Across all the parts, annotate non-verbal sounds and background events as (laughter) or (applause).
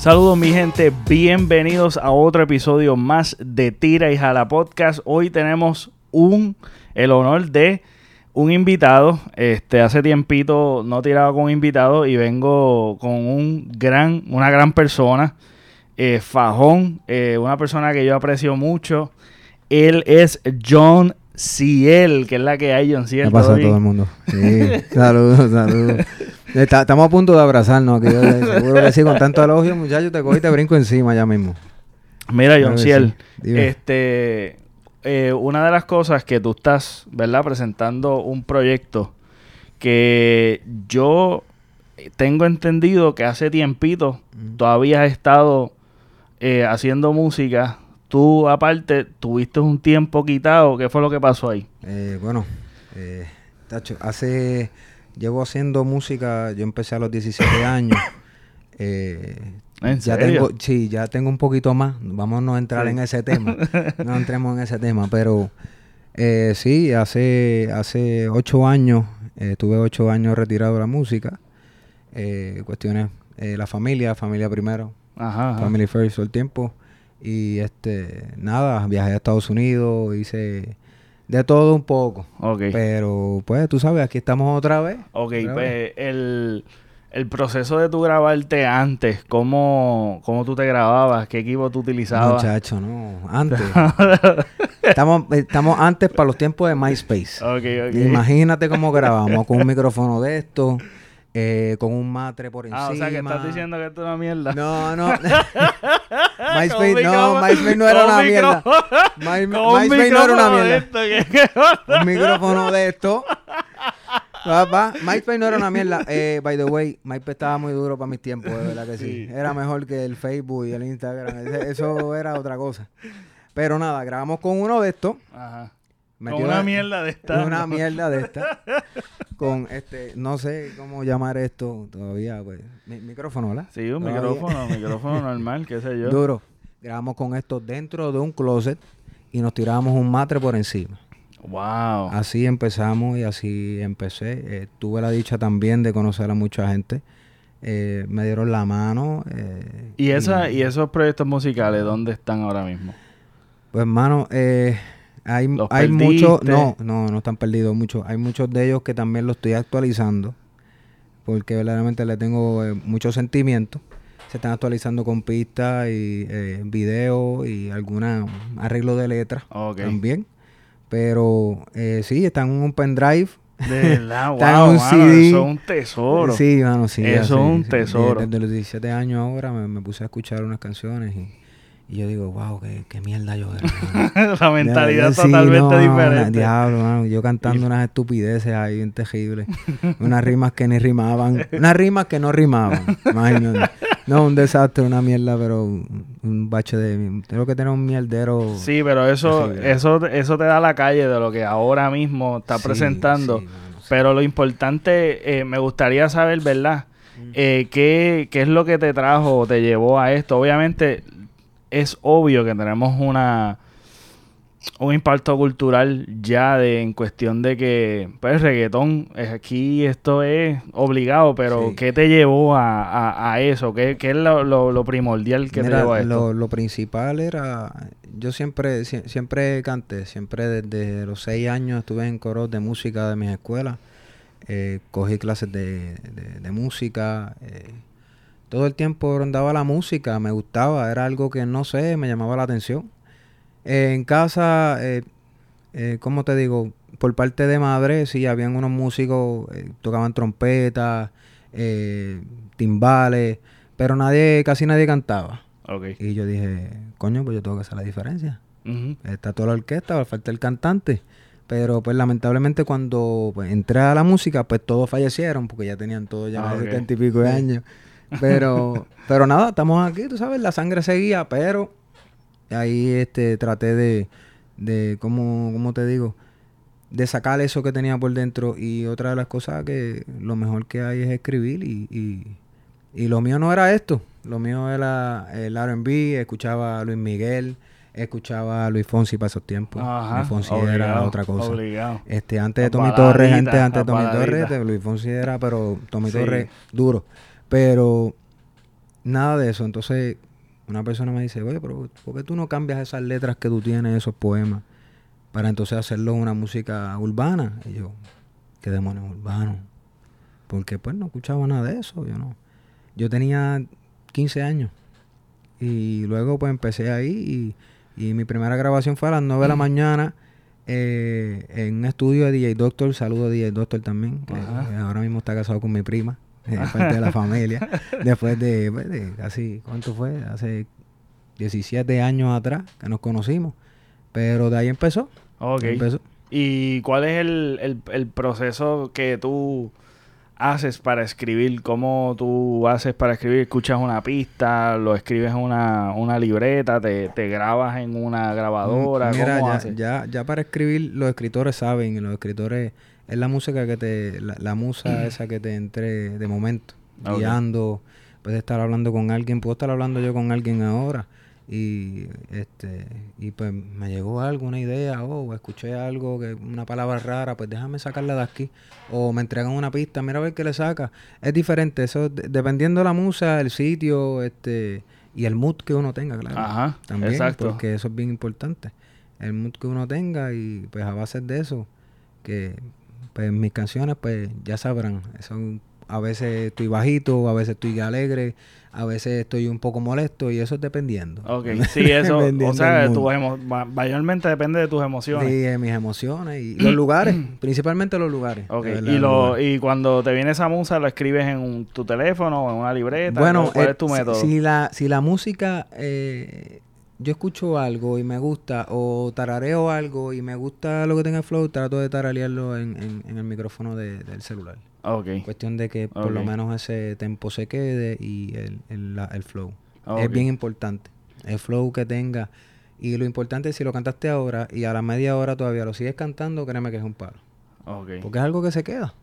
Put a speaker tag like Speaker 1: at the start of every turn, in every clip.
Speaker 1: Saludos mi gente, bienvenidos a otro episodio más de Tira y Jala Podcast. Hoy tenemos un el honor de un invitado. Este hace tiempito no tiraba con un invitado y vengo con un gran, una gran persona, eh, Fajón, eh, una persona que yo aprecio mucho. Él es John Ciel, que es la que hay, John Ciel.
Speaker 2: ¿Qué pasa
Speaker 1: ¿todo
Speaker 2: a todo el mundo? Sí, saludos, (laughs) saludos. Está- estamos a punto de abrazarnos aquí. yo (laughs) Seguro que sí, con tanto elogio, muchachos, te cojo y te brinco encima ya mismo.
Speaker 1: Mira, John Ciel,
Speaker 2: sí.
Speaker 1: Este, eh, una de las cosas que tú estás, ¿verdad? Presentando un proyecto que yo tengo entendido que hace tiempito
Speaker 2: Mm.
Speaker 1: todavía has estado eh, haciendo música. Tú, aparte, tuviste un tiempo quitado. ¿Qué fue lo que pasó ahí?
Speaker 2: Eh, bueno, eh, tacho, hace... Llevo haciendo música, yo empecé a los 17 (coughs) años. Eh,
Speaker 1: ¿En
Speaker 2: ya
Speaker 1: serio?
Speaker 2: tengo, sí, ya tengo un poquito más. Vamos a no entrar
Speaker 1: Sí.
Speaker 2: en ese tema. (laughs) No entremos en ese tema, pero eh, sí, hace, hace ocho años, eh, tuve ocho años retirado de la música. Eh, cuestiones, eh, la familia, familia primero,
Speaker 1: Ajá. ajá.
Speaker 2: family first todo el tiempo. Y este, nada, viajé a Estados Unidos, hice de todo un poco.
Speaker 1: Ok.
Speaker 2: Pero pues tú sabes, aquí estamos otra vez.
Speaker 1: Ok,
Speaker 2: Otra vez.
Speaker 1: pues el, el proceso de tú grabarte antes, ¿cómo, cómo tú te grababas? ¿Qué equipo tú utilizabas?
Speaker 2: Muchacho, no, antes. (laughs) estamos, estamos antes para los tiempos de MySpace.
Speaker 1: ok, ok.
Speaker 2: Imagínate cómo grabamos, con un micrófono de esto, eh, con un matre por encima.
Speaker 1: Ah, o sea que estás diciendo que esto es una mierda.
Speaker 2: No, no. (laughs) MySpace, no, MySpace no era una mierda. My- MySpace no era una mierda.
Speaker 1: esto, ¿qué- qué-
Speaker 2: Un micrófono de esto. Papá, MySpace no era una mierda. Eh, by the way, MySpace estaba muy duro para mis tiempos, de verdad que sí.
Speaker 1: Sí.
Speaker 2: Era mejor que el Facebook y el Instagram. Eso era otra cosa. Pero nada, grabamos con uno de estos.
Speaker 1: Ajá.
Speaker 2: Metió
Speaker 1: Con una
Speaker 2: la-
Speaker 1: mierda de esta.
Speaker 2: Una mierda de esta. (laughs) Con este, no sé cómo llamar esto todavía, pues. Mi- micrófono, ¿verdad?
Speaker 1: Sí, un
Speaker 2: Todavía.
Speaker 1: micrófono, (laughs) micrófono normal, qué sé yo.
Speaker 2: Duro. Grabamos con esto dentro de un closet y nos tirábamos un matre por encima.
Speaker 1: Wow.
Speaker 2: Así empezamos y así empecé. Eh, tuve la dicha también de conocer a mucha gente. Eh, me dieron la mano. eh,
Speaker 1: ¿Y, esa, ¿Y esos proyectos musicales dónde están ahora mismo?
Speaker 2: Pues, hermano, eh, hay,
Speaker 1: ¿Los
Speaker 2: hay muchos. No, no, no están perdidos muchos. Hay muchos de ellos que también los estoy actualizando. Porque verdaderamente le tengo eh, mucho sentimiento. Se están actualizando con pistas y eh, videos y alguna arreglo de letras también. Pero eh, sí, están en un pendrive.
Speaker 1: De (laughs) verdad, wow,
Speaker 2: un
Speaker 1: mano,
Speaker 2: CD.
Speaker 1: eso es un tesoro.
Speaker 2: Sí, mano, sí.
Speaker 1: Eso es un
Speaker 2: sí.
Speaker 1: tesoro.
Speaker 2: De- Desde los 17 años ahora me, me puse a escuchar unas canciones y, y yo digo, wow, qué, qué mierda yo era. (laughs) mano".
Speaker 1: La mentalidad
Speaker 2: sí,
Speaker 1: totalmente
Speaker 2: no,
Speaker 1: diferente.
Speaker 2: diablo, mano, yo cantando unas estupideces ahí bien terribles. (laughs) unas rimas que ni rimaban. Unas rimas que no rimaban. Imagínate. No, un desastre, una mierda, pero un, un bache de... Tengo que tener un mierdero...
Speaker 1: Sí, pero eso,
Speaker 2: Terrible.
Speaker 1: eso, eso te da la calle de lo que ahora mismo está
Speaker 2: Sí,
Speaker 1: presentando.
Speaker 2: sí, mano, sí.
Speaker 1: Pero lo importante, eh, me gustaría saber, ¿verdad? Eh, ¿qué, ¿Qué es lo que te trajo o te llevó a esto? Obviamente, es obvio que tenemos una un impacto cultural ya de en cuestión de que pues reggaetón es aquí esto es obligado pero
Speaker 2: Sí.
Speaker 1: ¿qué te llevó a, a- a eso? ¿Qué, qué es lo, lo- lo primordial que te llevó a esto?
Speaker 2: Lo, lo principal era, yo siempre, sie- siempre canté, siempre desde los seis años estuve en coros de música de mis escuelas, eh, cogí clases de, de- de música, eh, todo el tiempo rondaba la música, me gustaba, era algo que no sé, me llamaba la atención. Eh, en casa, eh, eh, ¿cómo te digo? Por parte de madre, sí, habían unos músicos, eh, tocaban trompetas, eh, timbales, pero nadie, casi nadie cantaba.
Speaker 1: Ok.
Speaker 2: Y yo dije, coño, pues yo tengo que hacer la diferencia. Está toda la orquesta, falta el cantante. Pero pues lamentablemente cuando pues, entré a la música, pues todos fallecieron, porque ya tenían todos ya
Speaker 1: Ah,
Speaker 2: más de
Speaker 1: ok.
Speaker 2: setenta y pico de años. Pero, pero nada, estamos aquí, tú sabes, la sangre seguía, pero ahí este traté de, de ¿cómo, cómo te digo? De sacar eso que tenía por dentro. Y otra de las cosas que lo mejor que hay es escribir. Y, y, y lo mío no era esto. Lo mío era el R&B, escuchaba a Luis Miguel, escuchaba a Luis Fonsi para esos tiempos.
Speaker 1: Ajá,
Speaker 2: Luis Fonsi era otra cosa.
Speaker 1: Obligado.
Speaker 2: Este, antes de Tommy Torres,
Speaker 1: baladitas,
Speaker 2: antes, de Tommy Torres, Luis Fonsi era, pero Tommy
Speaker 1: Sí.
Speaker 2: Torres, duro. Pero nada de eso. Entonces, una persona me dice, oye, pero ¿por qué tú no cambias esas letras que tú tienes, esos poemas, para entonces hacerlo una música urbana? Y yo, ¿qué demonios urbano? Porque pues no escuchaba nada de eso, yo no. Yo tenía 15 años y luego pues empecé ahí y, y mi primera grabación fue a las 9 de la mañana eh, en un estudio de DJ Doctor, saludo a DJ Doctor también, que ahora mismo está casado con mi prima, (laughs) parte de la familia, (laughs) después de, pues, de, casi, ¿cuánto fue? Hace 17 años atrás que nos conocimos, pero de ahí empezó.
Speaker 1: Ok.
Speaker 2: empezó.
Speaker 1: ¿Y cuál es el, el, el proceso que tú haces para escribir? ¿Cómo tú haces para escribir? ¿Escuchas una pista? ¿Lo escribes en una, una libreta? Te, ¿Te grabas en una grabadora?
Speaker 2: Mm, Mira,
Speaker 1: ¿Cómo
Speaker 2: ya,
Speaker 1: haces?
Speaker 2: ya, ya para escribir, los escritores saben, y los escritores es la música que te, la, la musa esa que te entre de momento,
Speaker 1: Ok.
Speaker 2: guiando, puedes estar hablando con alguien, puedo estar hablando yo con alguien ahora y este y pues me llegó algo, una idea, o escuché algo, que una palabra rara, pues déjame sacarla de aquí, o me entregan una pista, mira a ver qué le saca, es diferente, eso de- dependiendo de la musa, el sitio, este y el mood que uno tenga, claro.
Speaker 1: Ajá,
Speaker 2: También,
Speaker 1: exacto.
Speaker 2: porque eso es bien importante. El mood que uno tenga y pues a base de eso, que pues mis canciones pues ya sabrán, son a veces estoy bajito, a veces estoy alegre, a veces estoy un poco molesto y eso es dependiendo.
Speaker 1: Ok, (laughs) sí, eso, o sea, tus mayormente depende de tus emociones.
Speaker 2: Sí, eh, mis emociones y los lugares, (clears throat) principalmente los lugares.
Speaker 1: Ok,
Speaker 2: de verdad,
Speaker 1: y, lo,
Speaker 2: lugares.
Speaker 1: y cuando te viene esa musa, ¿lo escribes en un- tu teléfono o en una libreta?
Speaker 2: Bueno,
Speaker 1: ¿cuál
Speaker 2: eh,
Speaker 1: es tu
Speaker 2: si-
Speaker 1: método?
Speaker 2: Si, la, si la música, eh, yo escucho algo y me gusta, o tarareo algo y me gusta lo que tenga flow, trato de tararearlo en, en- en el micrófono de- del celular.
Speaker 1: Ok,
Speaker 2: Cuestión de que por lo menos ese tempo se quede y el, el, la- el flow.
Speaker 1: ok.
Speaker 2: Es bien importante. El flow que tenga. Y lo importante es si lo cantaste ahora y a la media hora todavía lo sigues cantando, créeme que es un palo.
Speaker 1: Ok,
Speaker 2: Porque es algo que se queda.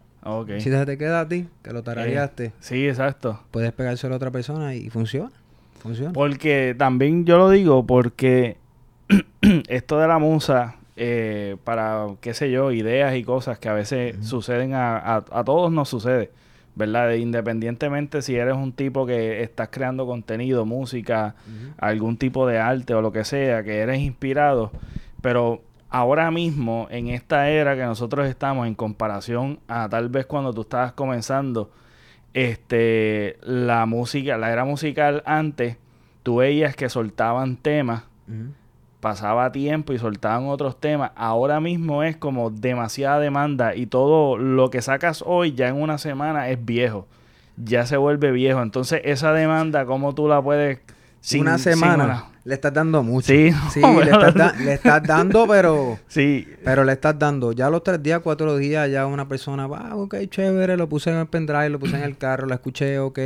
Speaker 2: Si se te queda a ti, que lo tarareaste,
Speaker 1: Eh, sí, exacto.
Speaker 2: puedes pegárselo a otra persona y, y funciona. Funciona.
Speaker 1: Porque también yo lo digo porque (clears throat) esto de la musa, eh, para, qué sé yo, ideas y cosas que a veces suceden a, a, a todos nos sucede, ¿verdad? Independientemente si eres un tipo que estás creando contenido, música, algún tipo de arte o lo que sea, que eres inspirado, pero ahora mismo, en esta era que nosotros estamos en comparación a tal vez cuando tú estabas comenzando, este, la música, la era musical antes, tú veías que soltaban temas, pasaba tiempo y soltaban otros temas. Ahora mismo es como demasiada demanda y todo lo que sacas hoy ya en una semana es viejo. Ya se vuelve viejo. Entonces, esa demanda, ¿cómo tú la puedes... sin-
Speaker 2: una
Speaker 1: sin
Speaker 2: semana.
Speaker 1: una-
Speaker 2: Le estás dando mucho.
Speaker 1: Sí,
Speaker 2: Sí,
Speaker 1: no, (laughs)
Speaker 2: le, estás da- le estás dando, pero... (laughs)
Speaker 1: Sí,
Speaker 2: Pero le estás dando, ya los tres días, cuatro días, ya una persona va, ah, ok, chévere, lo puse en el pendrive, lo puse en el (clears throat) carro, la escuché, ok.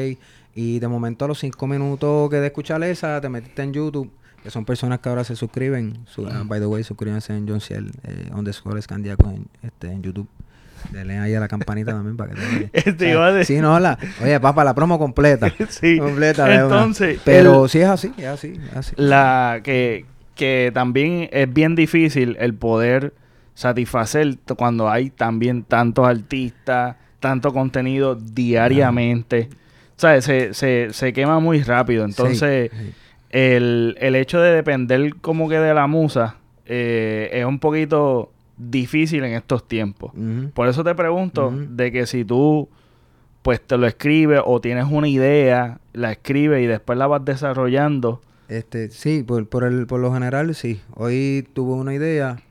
Speaker 2: Y de momento a los cinco minutos que de escuchar esa, te metiste en YouTube, que son personas que ahora se suscriben. Su- by the way, suscríbanse en John Ciel, eh, underscore escandiaco en, este, en YouTube. Denle ahí a la campanita también para que te... (laughs)
Speaker 1: Te iba
Speaker 2: Sí, no, la... Oye, papá, la promo completa. (laughs)
Speaker 1: sí.
Speaker 2: completa una.
Speaker 1: Entonces,
Speaker 2: Pero
Speaker 1: el-
Speaker 2: sí es así, es así, es así.
Speaker 1: la que, que también es bien difícil el poder satisfacer cuando hay también tantos artistas, tanto contenido diariamente. ¿Sabes? Se, se, se quema muy rápido. Entonces,
Speaker 2: Sí, sí.
Speaker 1: el, el hecho de depender como que de la musa eh, es un poquito difícil en estos tiempos. Por eso te pregunto de que si tú pues te lo escribes o tienes una idea, la escribes y después la vas desarrollando.
Speaker 2: Este, sí, por, por, el, por lo general sí. Hoy tuve una idea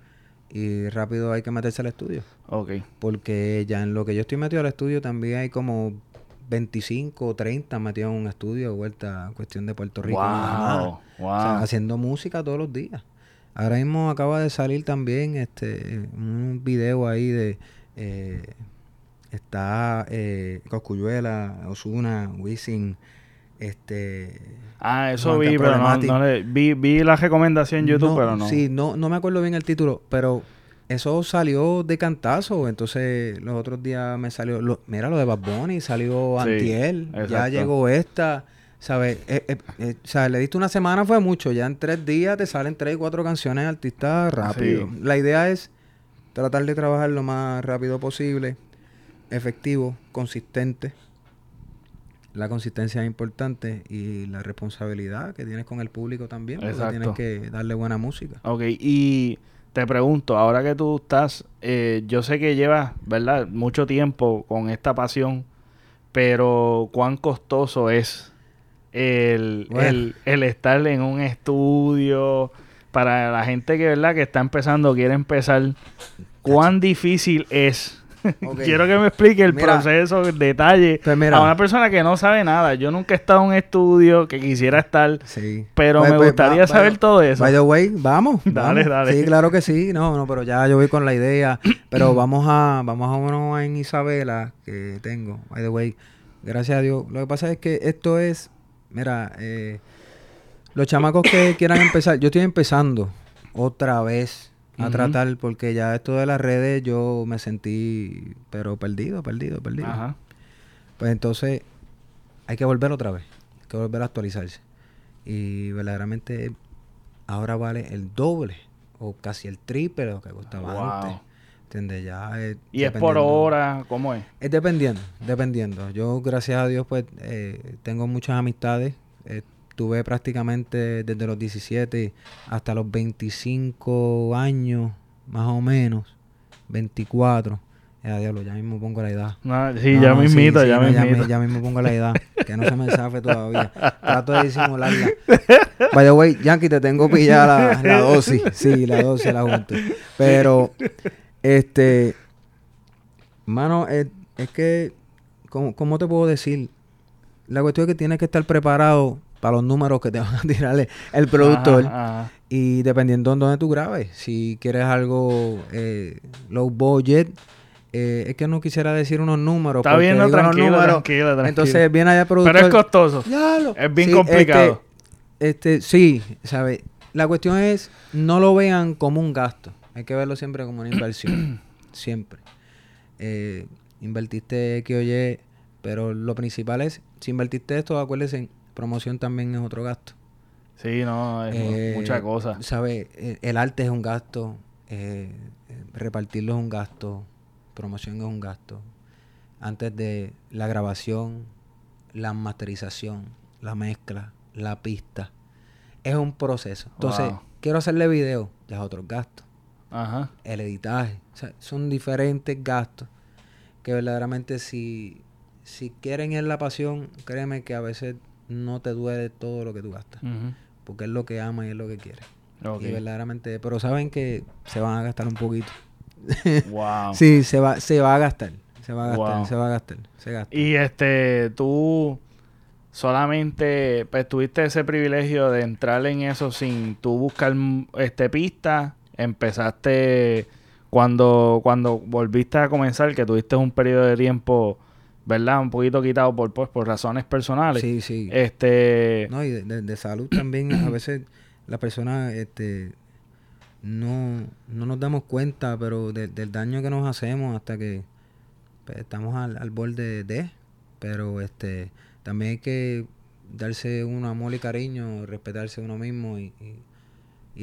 Speaker 2: y rápido hay que meterse al estudio.
Speaker 1: Ok.
Speaker 2: Porque ya en lo que yo estoy metido al estudio también hay como 25 o 30 metidos en un estudio, vuelta cuestión de Puerto Rico.
Speaker 1: Wow, wow.
Speaker 2: O sea, haciendo música todos los días. Ahora mismo acaba de salir también este un video ahí de eh, está eh, Coscuyuela, Osuna, Wisin, este
Speaker 1: ah, eso vi, pero no, no le- vi, vi la recomendación en YouTube, pero no.
Speaker 2: Sí, no, no me acuerdo bien el título, pero eso salió de cantazo. Entonces, los otros días me salió. Lo, mira, lo de Bad Bunny salió
Speaker 1: Sí,
Speaker 2: Antiel. Ya llegó esta. ¿Sabes? Eh, eh, eh, o sea, le diste una semana, fue mucho. Ya en tres días te salen tres y cuatro canciones artistas rápido.
Speaker 1: Sí.
Speaker 2: La idea es tratar de trabajar lo más rápido posible, efectivo, consistente. la consistencia es importante y la responsabilidad que tienes con el público también, porque tienes que darle buena música.
Speaker 1: Ok, y te pregunto, ahora que tú estás, eh, yo sé que llevas, ¿verdad?, mucho tiempo con esta pasión, pero ¿cuán costoso es el, el, el estar en un estudio? Para la gente que, ¿verdad?, que está empezando, quiere empezar, ¿cuán difícil es (laughs) Quiero que me explique el proceso, el detalle. Pues a una persona que no sabe nada. Yo nunca he estado en un estudio que quisiera estar. Sí. Pero pues, me pues, gustaría saber todo eso.
Speaker 2: By the way, vamos. (laughs)
Speaker 1: dale, dale.
Speaker 2: Sí, claro que sí. No, no, pero ya yo voy con la idea. (clears throat) pero vamos a, vamos a uno en Isabela que tengo. By the way, gracias a Dios. Lo que pasa es que esto es, mira, eh, los chamacos que (coughs) quieran empezar, yo estoy empezando otra vez a tratar, porque ya esto de las redes yo me sentí, pero perdido, perdido, perdido. Ajá. Pues entonces hay que volver otra vez, hay que volver a actualizarse. Y verdaderamente ahora vale el doble o casi el triple de lo que costaba antes. ¿Entiendes? Ya
Speaker 1: es ¿Y es por hora? ¿Cómo es?
Speaker 2: Es dependiendo, dependiendo. Yo, gracias a Dios, pues eh, tengo muchas amistades. Eh, Tuve prácticamente desde los 17 hasta los 25 años, más o menos, 24. Ya, diablo, ya mismo pongo la edad.
Speaker 1: sí, ya me invito, ya, me
Speaker 2: ya, ya, mismo pongo la edad. Que no se me sabe todavía. (laughs) Trato de disimularla. By the way, Yankee, te tengo pillada la, la dosis. Sí, la dosis la junto. Pero, este... Mano, es, es que... ¿cómo, ¿Cómo te puedo decir? La cuestión es que tienes que estar preparado para los números que te van a (laughs) tirarle el productor. Y dependiendo de dónde tú grabes, si quieres algo eh, low budget, eh, es que no quisiera decir unos números.
Speaker 1: Está bien, tranquilo, tranquilo,
Speaker 2: Entonces viene allá el productor.
Speaker 1: Pero es costoso. es bien complicado.
Speaker 2: Este, este, sí, ¿sabes? La cuestión es, no lo vean como un gasto. Hay que verlo siempre como una (clears throat) inversión. siempre. Eh, invertiste X o Y, pero lo principal es, si invertiste esto, acuérdense, promoción también es otro gasto.
Speaker 1: Sí, no, es eh, mucha cosa.
Speaker 2: ¿Sabes? El, arte es un gasto, eh, repartirlo es un gasto, promoción es un gasto. Antes de la grabación, la masterización, la mezcla, la pista. Es un proceso. Entonces, quiero hacerle video, ya es otro gasto. Ajá. El editaje. O sea, son diferentes gastos que verdaderamente si, si quieren ir la pasión, créeme que a veces no te duele todo lo que tú gastas. Porque es lo que ama y es lo que quiere. Y verdaderamente, pero saben que se van a gastar un poquito. (laughs) wow. sí, se va, se va a gastar. Se va a gastar, se va a gastar. Se gasta.
Speaker 1: Y este, tú solamente pues tuviste ese privilegio de entrar en eso sin tú buscar este pista. Empezaste cuando, cuando volviste a comenzar, que tuviste un periodo de tiempo ¿verdad? Un poquito quitado por, pues, por razones personales.
Speaker 2: Sí, sí.
Speaker 1: Este...
Speaker 2: No, y de, salud también, a (clears throat) veces las personas, este, no, no nos damos cuenta, pero del daño que nos hacemos hasta que pues, estamos al, al, borde de, pero este, también hay que darse un amor y cariño, respetarse uno mismo y, y,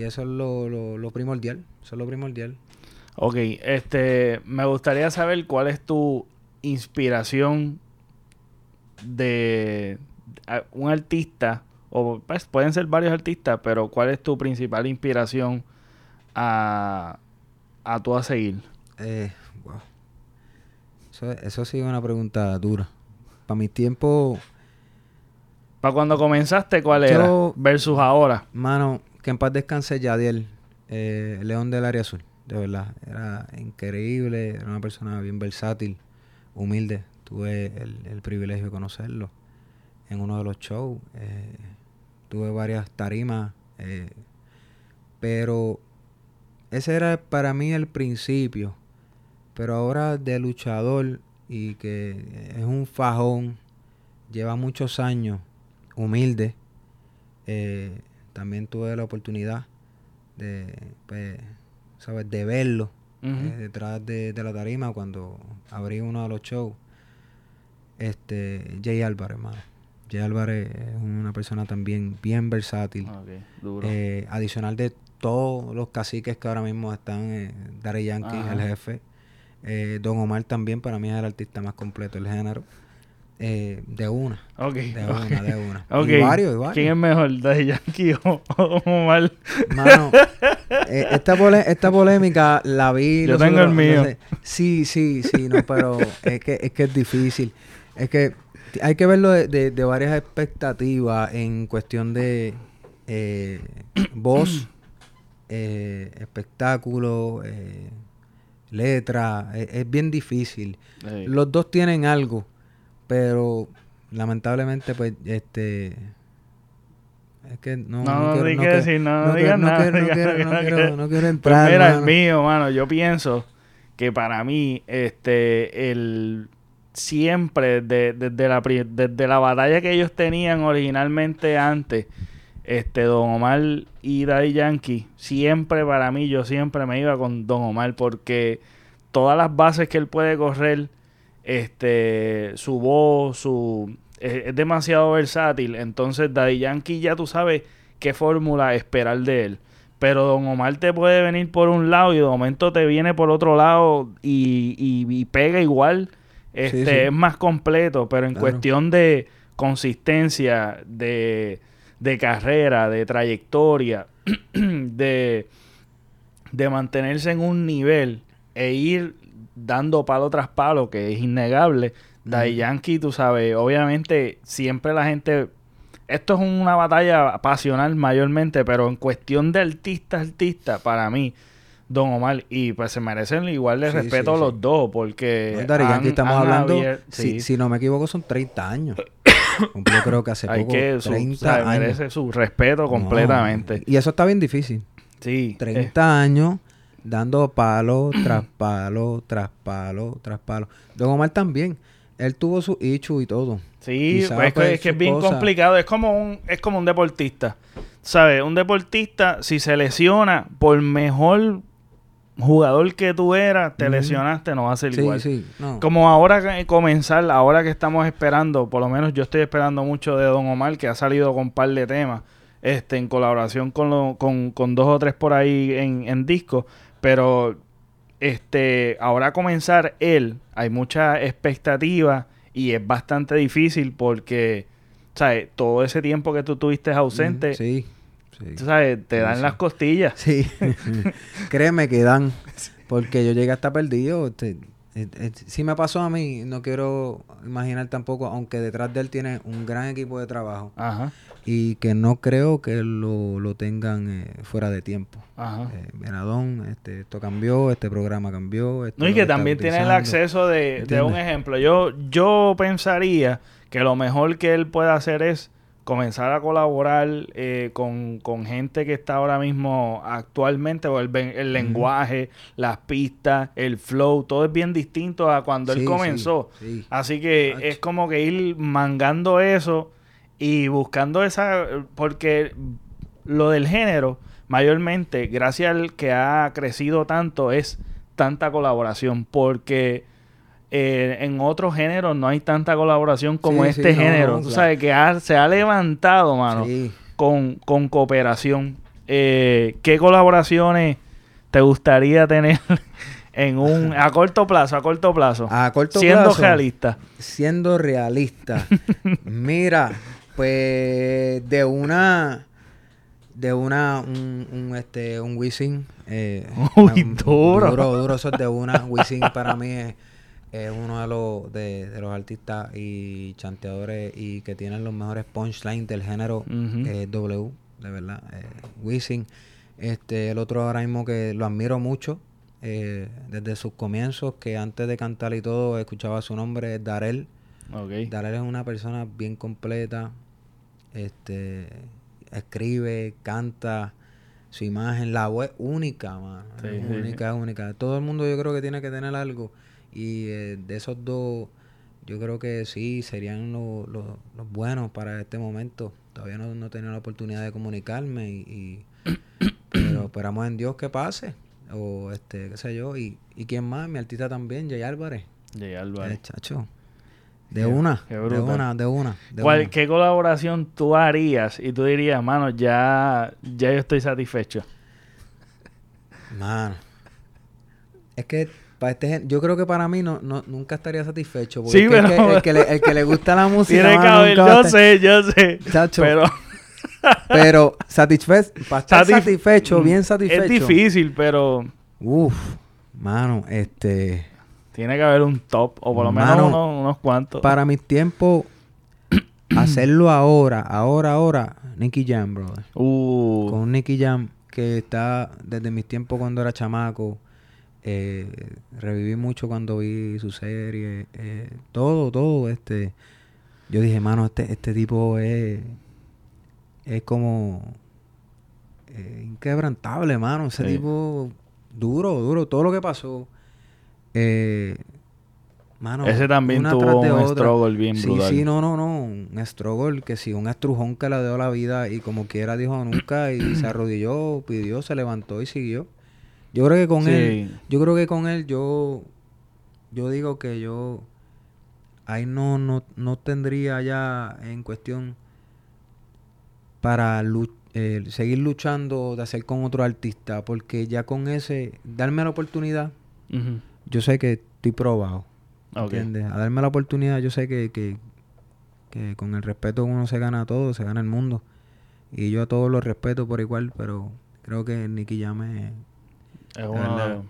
Speaker 2: eso es lo, lo, lo primordial, eso es lo primordial.
Speaker 1: Ok, este, me gustaría saber cuál es tu inspiración de un artista, o pues, pueden ser varios artistas, pero ¿cuál es tu principal inspiración a, a tú a seguir?
Speaker 2: Eh, wow. Eso, eso sí es una pregunta dura. Para mi tiempo...
Speaker 1: Para cuando comenzaste, ¿cuál era? Versus ahora.
Speaker 2: Mano, que en paz descanse Yadiel, eh, León del Área Azul. De verdad, era increíble, era una persona bien versátil humilde. Tuve el, privilegio de conocerlo en uno de los shows. Eh, tuve varias tarimas, eh, pero ese era para mí el principio. Pero ahora de luchador y que es un fajón, lleva muchos años, humilde. Eh, también tuve la oportunidad de, pues, ¿sabes? de verlo eh, detrás de, la tarima cuando abrí uno de los shows. Este, Jay Álvarez, hermano. Jay Álvarez es una persona también bien versátil. Eh, adicional de todos los caciques que ahora mismo están, eh, Daddy Yankee, el jefe. Eh, Don Omar también para mí es el artista más completo del género. Eh, de una.
Speaker 1: Ok.
Speaker 2: De una, de una. (laughs) Y varios, y varios.
Speaker 1: ¿Quién es mejor, Daddy Yankee o, o Omar?
Speaker 2: Mano, (laughs) eh, esta, pole- esta polémica la vi.
Speaker 1: Yo tengo
Speaker 2: otros-
Speaker 1: el mío.
Speaker 2: no sé. Sí, sí, sí, no, pero es que, es que es difícil. Es que hay que verlo de, de- de varias expectativas en cuestión de eh, voz, (clears throat) espectáculo, letra. Es, es bien difícil. Los dos tienen algo, pero lamentablemente, pues, este. Es que no,
Speaker 1: No, no,
Speaker 2: quiero-
Speaker 1: decir, no, no
Speaker 2: quiero-
Speaker 1: digas nada,
Speaker 2: quiero- no quiero- no quiero
Speaker 1: Pues
Speaker 2: entrar.
Speaker 1: mira, el mío, mano, yo pienso que para mí, este, el siempre, de- desde, la, desde la batalla que ellos tenían originalmente antes, este, Don Omar y Daddy Yankee, siempre para mí, yo siempre me iba con Don Omar porque todas las bases que él puede correr, este, su voz, su es, es demasiado versátil. Entonces, Daddy Yankee ya tú sabes qué fórmula esperar de él. Pero Don Omar te puede venir por un lado y de momento te viene por otro lado y, y- y pega igual. Este
Speaker 2: sí.
Speaker 1: es más completo, pero en
Speaker 2: Claro.
Speaker 1: cuestión de consistencia, de, de carrera, de trayectoria, (clears throat) de, de mantenerse en un nivel e ir dando palo tras palo, que es innegable.
Speaker 2: Ujú.
Speaker 1: Yankee, tú sabes, obviamente siempre la gente... Esto es una batalla pasional mayormente, pero en cuestión de artista artista, para mí, Don Omar, y pues se merecen igual de
Speaker 2: Sí,
Speaker 1: respeto
Speaker 2: sí,
Speaker 1: los
Speaker 2: sí.
Speaker 1: dos, porque...
Speaker 2: No,
Speaker 1: han-
Speaker 2: Yankee estamos hablando, si, si no me equivoco, son 30 años. (coughs) Cumplió creo que hace
Speaker 1: Hay
Speaker 2: poco
Speaker 1: que... Su,
Speaker 2: 30
Speaker 1: sabe,
Speaker 2: años.
Speaker 1: merece su respeto
Speaker 2: No,
Speaker 1: completamente.
Speaker 2: Y eso está bien difícil.
Speaker 1: Sí.
Speaker 2: 30 años dando palo tras (clears throat) palo, tras palo, tras palo. Don Omar también. Él tuvo su ichu y todo.
Speaker 1: Sí,
Speaker 2: Quizá,
Speaker 1: pues, es que-
Speaker 2: pues,
Speaker 1: es que es
Speaker 2: su
Speaker 1: bien
Speaker 2: cosa.
Speaker 1: complicado. Es como un, es como un deportista. ¿Sabes? Un deportista, si se lesiona, por mejor jugador que tú eras, te lesionaste, no va a ser
Speaker 2: Sí,
Speaker 1: igual.
Speaker 2: sí. No.
Speaker 1: Como ahora que comenzar, ahora que estamos esperando, por lo menos yo estoy esperando mucho de Don Omar, que ha salido con un par de temas, este, en colaboración con, lo- con, con dos o tres por ahí en, en disco, pero este, ahora comenzar él, hay mucha expectativa y es bastante difícil porque, ¿sabes? Todo ese tiempo que tú tuviste ausente,
Speaker 2: Sí. sí.
Speaker 1: tú ¿sabes? Te dan
Speaker 2: sí.
Speaker 1: las costillas.
Speaker 2: Sí, (laughs) créeme que dan, porque yo llegué hasta perdido. este, eh, eh, si me pasó a mí, no quiero imaginar tampoco, aunque detrás de él tiene un gran equipo de trabajo
Speaker 1: Ajá,
Speaker 2: y que no creo que lo, lo tengan eh, fuera de tiempo.
Speaker 1: ajá.
Speaker 2: Eh, este, esto cambió, este programa cambió. esto
Speaker 1: No, y que también tiene el acceso de, de un ejemplo. Yo, yo pensaría que lo mejor que él puede hacer es comenzar a colaborar eh, con, con gente que está ahora mismo actualmente, o el, lenguaje, las pistas, el flow, todo es bien distinto a cuando
Speaker 2: Sí,
Speaker 1: él
Speaker 2: sí,
Speaker 1: comenzó.
Speaker 2: sí.
Speaker 1: Así que
Speaker 2: Ach.
Speaker 1: es como que ir mangando eso y buscando esa, porque lo del género, mayormente, gracias al que ha crecido tanto, es tanta colaboración, porque eh, en otros géneros no hay tanta colaboración como
Speaker 2: Sí,
Speaker 1: este
Speaker 2: sí,
Speaker 1: género.
Speaker 2: no,
Speaker 1: Tú
Speaker 2: claro.
Speaker 1: sabes que ha- se ha levantado, mano,
Speaker 2: Sí.
Speaker 1: con, con cooperación. Eh, ¿Qué colaboraciones te gustaría tener (laughs) en un a corto plazo, a corto plazo?
Speaker 2: A corto
Speaker 1: siendo
Speaker 2: plazo,
Speaker 1: realista.
Speaker 2: Siendo realista. (laughs) Mira, pues de una de una un, un, este un Wisin eh, (laughs)
Speaker 1: Uy,
Speaker 2: un-
Speaker 1: duro.
Speaker 2: duro duro eso es de una Wisin para mí es, es uno de los de, de los artistas y chanteadores y que tienen los mejores punchlines del género eh, W de verdad eh, Wisin este el otro ahora mismo que lo admiro mucho eh, desde sus comienzos que antes de cantar y todo escuchaba su nombre es Darel. Darel es una persona bien completa. Este escribe, canta, su imagen, la voz es única, mano.
Speaker 1: Sí,
Speaker 2: es
Speaker 1: sí,
Speaker 2: única, única. Todo el mundo yo creo que tiene que tener algo. Y eh, de esos dos, yo creo que sí, serían lo- lo- los buenos para este momento. Todavía no, no he tenido la oportunidad de comunicarme y, y- (coughs) pero esperamos en Dios que pase. O este, qué sé yo. Y, y quién más, mi artista también, Jay Álvarez.
Speaker 1: Jay Álvarez.
Speaker 2: Eh, chacho. De una, de una, de una, de
Speaker 1: ¿Cuál-
Speaker 2: una.
Speaker 1: ¿Qué colaboración tú harías y tú dirías, mano, ya, ya yo estoy satisfecho?
Speaker 2: Mano. Es que para este yo creo que para mí no, no nunca estaría satisfecho. Porque
Speaker 1: Sí,
Speaker 2: es que-
Speaker 1: pero-
Speaker 2: es que el, que le, el que le gusta la (laughs) música.
Speaker 1: Tiene que haber, yo
Speaker 2: estar-
Speaker 1: sé, yo sé.
Speaker 2: Chacho,
Speaker 1: Pero (laughs)
Speaker 2: Pero satisfecho, para estar
Speaker 1: Satisf-
Speaker 2: satisfecho, bien satisfecho.
Speaker 1: es difícil, pero
Speaker 2: Uf, mano, este.
Speaker 1: tiene que haber un top, o por lo menos
Speaker 2: Mano,
Speaker 1: unos, unos cuantos.
Speaker 2: Para mis tiempos, (clears throat) hacerlo ahora, ahora, ahora, Nicky Jam, brother.
Speaker 1: Uh,
Speaker 2: Con Nicky Jam, que está desde mis tiempos cuando era chamaco. Eh, reviví mucho cuando vi su serie. eh, todo, todo. este Yo dije, mano, este, este tipo es. Es como. eh, inquebrantable, mano. Ese
Speaker 1: Sí.
Speaker 2: tipo. Duro, duro. Todo lo que pasó. Eh, mano,
Speaker 1: ese también
Speaker 2: una
Speaker 1: tuvo un
Speaker 2: otra.
Speaker 1: struggle bien
Speaker 2: Sí,
Speaker 1: brutal.
Speaker 2: sí, no, no, no. Un struggle que sí, un estrujón que le dio la vida y como quiera dijo nunca y se arrodilló, pidió, se levantó y siguió. Yo creo que con
Speaker 1: Sí.
Speaker 2: él, yo creo que con él yo, yo digo que yo ahí no, no, no tendría ya en cuestión para eh, seguir luchando de hacer con otro artista porque ya con ese, darme la oportunidad, yo sé que estoy probado.
Speaker 1: Ok.
Speaker 2: ¿Entiendes? A darme la oportunidad, yo sé que, que, que con el respeto uno se gana todo, se gana el mundo. Y yo a todos los respeto por igual, pero creo que Nicky Jam es
Speaker 1: Es uno de...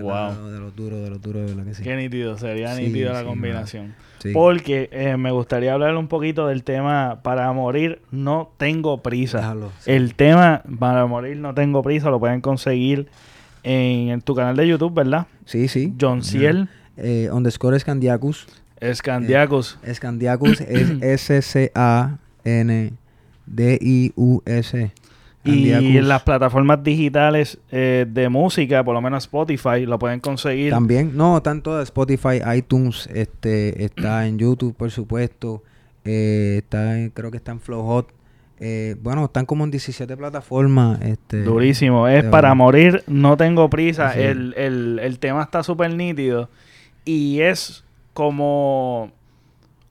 Speaker 1: Wow.
Speaker 2: de los duros, de los duros, de verdad que sí.
Speaker 1: Qué nítido, sería
Speaker 2: Sí,
Speaker 1: nítido la
Speaker 2: sí,
Speaker 1: combinación.
Speaker 2: Sí.
Speaker 1: Porque eh, me gustaría hablar un poquito del tema Para morir no tengo prisa.
Speaker 2: Déjalo, sí.
Speaker 1: El tema Para morir no tengo prisa lo pueden conseguir en, en tu canal de YouTube, ¿verdad?
Speaker 2: Sí, sí.
Speaker 1: John Ciel,
Speaker 2: Eh, underscore Scandiacus.
Speaker 1: Scandiacus.
Speaker 2: Scandiacus es (clears throat) S-C-A-N-D-I-U-S.
Speaker 1: Y en las plataformas digitales eh, de música, por lo menos Spotify, lo pueden conseguir.
Speaker 2: También, no, están todas, Spotify, iTunes, este, está en YouTube, por supuesto, eh, está en- creo que está en Flow Hot, eh, bueno, están como en 17 plataformas, este,
Speaker 1: Durísimo. Es para
Speaker 2: verdad.
Speaker 1: morir, no tengo prisa.
Speaker 2: Sí.
Speaker 1: El, el- el tema está súper nítido. Y es como,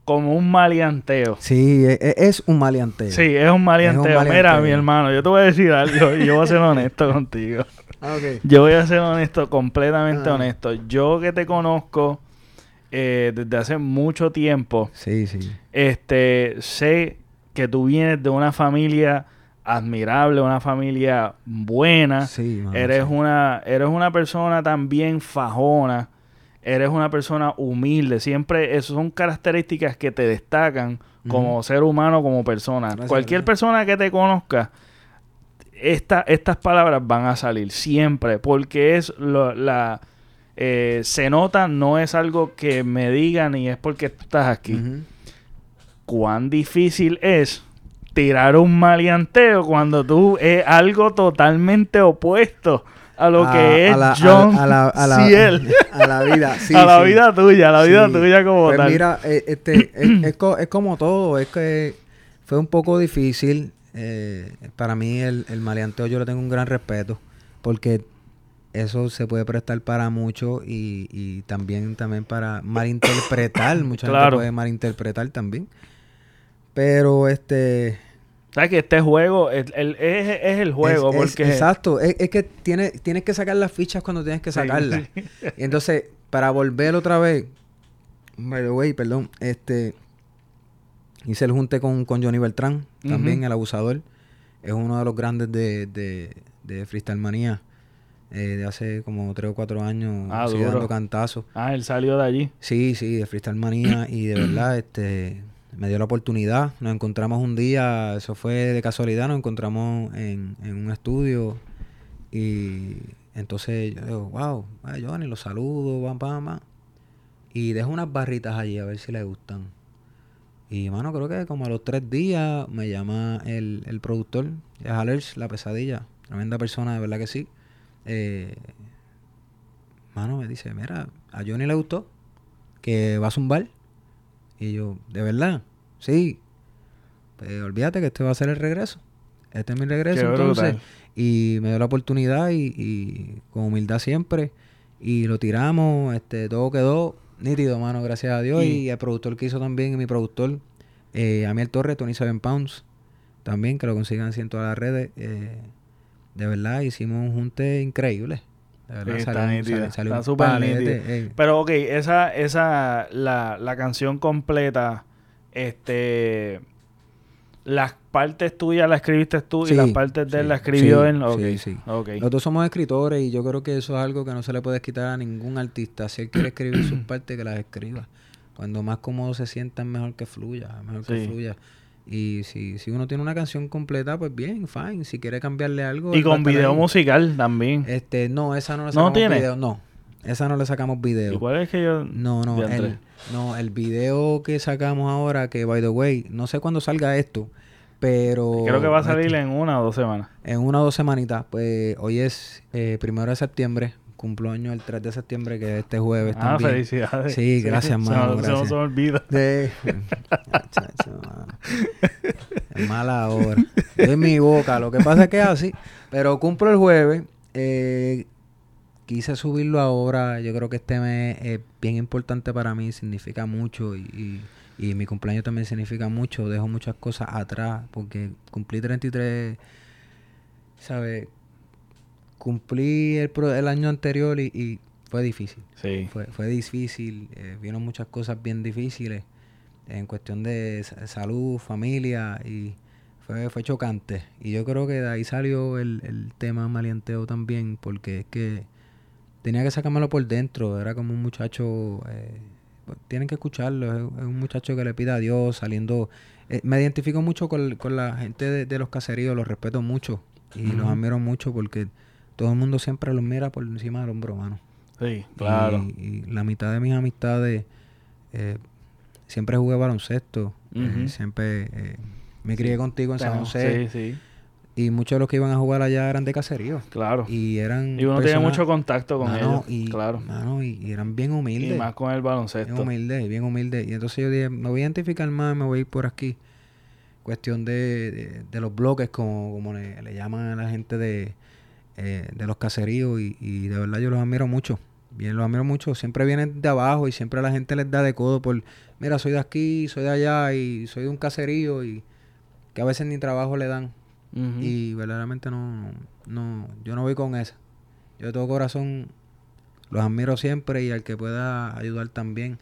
Speaker 1: como un maleanteo.
Speaker 2: Sí, e- e- es, un maleanteo.
Speaker 1: Sí, es un maleanteo. Mira,
Speaker 2: maleanteo.
Speaker 1: mi hermano, yo te voy a decir algo y yo voy a ser honesto (laughs) contigo.
Speaker 2: Ah, ok.
Speaker 1: Yo voy a ser honesto, completamente
Speaker 2: Ah.
Speaker 1: honesto. Yo que te conozco eh, desde hace mucho tiempo,
Speaker 2: Sí, sí.
Speaker 1: este, sé que tú vienes de una familia admirable, una familia buena.
Speaker 2: Sí, mano,
Speaker 1: eres
Speaker 2: sí.
Speaker 1: una, eres una persona también fajona. Eres una persona humilde. Siempre esas son características que te destacan como ser humano, como persona.
Speaker 2: Gracias,
Speaker 1: Cualquier
Speaker 2: gracias.
Speaker 1: persona que te conozca, esta, estas palabras van a salir siempre. Porque es lo- la. eh, se nota, no es algo que me digan ni es porque estás aquí cuán difícil es tirar un maleanteo cuando tú es algo totalmente opuesto a lo
Speaker 2: A-
Speaker 1: que es
Speaker 2: a la-
Speaker 1: John
Speaker 2: a la, a la-
Speaker 1: Ciel. (laughs)
Speaker 2: a la vida, (laughs) sí,
Speaker 1: a la
Speaker 2: sí.
Speaker 1: vida tuya, a la vida
Speaker 2: Sí.
Speaker 1: tuya como
Speaker 2: Pues
Speaker 1: tal.
Speaker 2: mira, eh, este, es, (clears throat) es es como todo, es que fue un poco difícil. eh, para mí el, el maleanteo yo le tengo un gran respeto porque eso se puede prestar para mucho y, y también, también para malinterpretar. Mucha gente
Speaker 1: Claro.
Speaker 2: puede malinterpretar también. Pero este...
Speaker 1: ¿Sabes que este juego el- el- es, es el juego?
Speaker 2: es- es-
Speaker 1: porque
Speaker 2: exacto, es, es que tiene, tienes que sacar las fichas cuando tienes que
Speaker 1: Sí.
Speaker 2: sacarlas. (laughs) Y entonces, para volver otra vez, by the way, perdón, este hice el junte con, con Johnny Beltrán, también el abusador. Es uno de los grandes de, de, de Freestyle Manía. eh, de hace como tres o cuatro años
Speaker 1: Ah,
Speaker 2: dando cantazos.
Speaker 1: Ah, él salió de allí.
Speaker 2: Sí, sí, de Freestyle Manía y de (clears throat) verdad este me dio la oportunidad. Nos encontramos un día, eso fue de casualidad, nos encontramos en, en un estudio y entonces yo digo, wow, ay, Johnny, los saludo, pam, pam, pam. Y dejo unas barritas allí a ver si le gustan. Y mano, creo que como a los tres días me llama el, el productor, es Alerch, la pesadilla, tremenda persona, de verdad que sí. Eh, mano, me dice, mira, a Johnny le gustó, que va a zumbar. Y yo, ¿de verdad? Sí. Pues olvídate que este va a ser el regreso. Este es mi regreso
Speaker 1: Qué
Speaker 2: entonces.
Speaker 1: brutal.
Speaker 2: Y me dio la oportunidad y, y con humildad siempre. Y lo tiramos, este, todo quedó nítido, mano, gracias a Dios.
Speaker 1: Y-
Speaker 2: Y, el productor que hizo también, mi productor, eh, Amiel Torres, Tony Seven Pounds, también, que lo consigan así en todas las redes. eh, de verdad, hicimos un junte increíble. De verdad,
Speaker 1: Sí, está
Speaker 2: salió, un-
Speaker 1: nítida,
Speaker 2: salió- salió
Speaker 1: está
Speaker 2: un
Speaker 1: súper nítida. Pero ok, esa, esa, la, la canción completa, este, las partes tuyas las escribiste tú y las partes de él
Speaker 2: sí,
Speaker 1: las escribió
Speaker 2: sí,
Speaker 1: él. Ok,
Speaker 2: sí, sí.
Speaker 1: ok.
Speaker 2: Los dos somos escritores y yo creo que eso es algo que no se le puede quitar a ningún artista. Si él quiere escribir sus (clears throat) partes, que las escriba. Cuando más cómodo se sientan, mejor que fluya, mejor que fluya. Y si, si uno tiene una canción completa, pues bien, fine. Si quiere cambiarle algo...
Speaker 1: Y con video
Speaker 2: ahí.
Speaker 1: musical también.
Speaker 2: Este, no, esa no
Speaker 1: ¿No
Speaker 2: sacamos
Speaker 1: tiene?
Speaker 2: video. No, esa no le sacamos video.
Speaker 1: ¿Y cuál es que yo...?
Speaker 2: No, no, el, no, el video que sacamos ahora, que by the way, no sé cuándo salga esto, pero...
Speaker 1: Creo que va a salir
Speaker 2: este,
Speaker 1: en una o dos semanas.
Speaker 2: en una o dos semanitas. Pues hoy es eh, primero de septiembre, cumplo año el 3 de septiembre, que es este jueves
Speaker 1: Ah,
Speaker 2: también.
Speaker 1: felicidades.
Speaker 2: Sí, gracias,
Speaker 1: me-
Speaker 2: mano,
Speaker 1: Se,
Speaker 2: gracias.
Speaker 1: se me olvida.
Speaker 2: Sí. (laughs) Es mala hora. En mi boca. Lo que pasa es que es así. Pero cumplo el jueves. Eh, quise subirlo ahora. Yo creo que este mes es bien importante para mí. Significa mucho. Y, y, y mi cumpleaños también significa mucho. Dejo muchas cosas atrás. Porque cumplí 33. ¿Sabes? Cumplí el, pro- el año anterior y, y fue difícil.
Speaker 1: Sí.
Speaker 2: Fue, fue difícil, eh, vieron muchas cosas bien difíciles en cuestión de sa- salud, familia y fue, fue chocante. Y yo creo que de ahí salió el, el tema malianteo también porque es que tenía que sacármelo por dentro, era como un muchacho, eh, pues, tienen que escucharlo, es, un muchacho que le pide a Dios saliendo. eh, me identifico mucho con, con la gente de, de los caseríos, los respeto mucho y los admiro mucho porque todo el mundo siempre los mira por encima del hombro, mano.
Speaker 1: Sí, claro.
Speaker 2: Y, y la mitad de mis amistades eh, siempre jugué baloncesto. eh, siempre eh, me crié contigo en San José.
Speaker 1: Sí, sí.
Speaker 2: Y muchos de los que iban a jugar allá eran de caserío.
Speaker 1: Claro. Y,
Speaker 2: Y eran.
Speaker 1: uno tiene
Speaker 2: personas-
Speaker 1: mucho contacto con
Speaker 2: Mano,
Speaker 1: ellos.
Speaker 2: y,
Speaker 1: claro.
Speaker 2: mano, y, y eran bien
Speaker 1: Y
Speaker 2: humildes.
Speaker 1: más con el
Speaker 2: Bien
Speaker 1: baloncesto.
Speaker 2: humildes, bien humildes. Y entonces yo dije, me voy a identificar más, me voy a ir por aquí. Cuestión de, de, de los bloques, como, como le, le llaman a la gente de, eh, de los caseríos. Y, y de verdad yo los admiro mucho. Bien, los admiro mucho. Siempre vienen de abajo y siempre la gente les da de codo por, mira, soy de aquí, soy de allá y soy de un caserío y que a veces ni trabajo le dan. Y verdaderamente no, no, yo no voy con esa. Yo de todo corazón los admiro siempre y al que pueda ayudar también,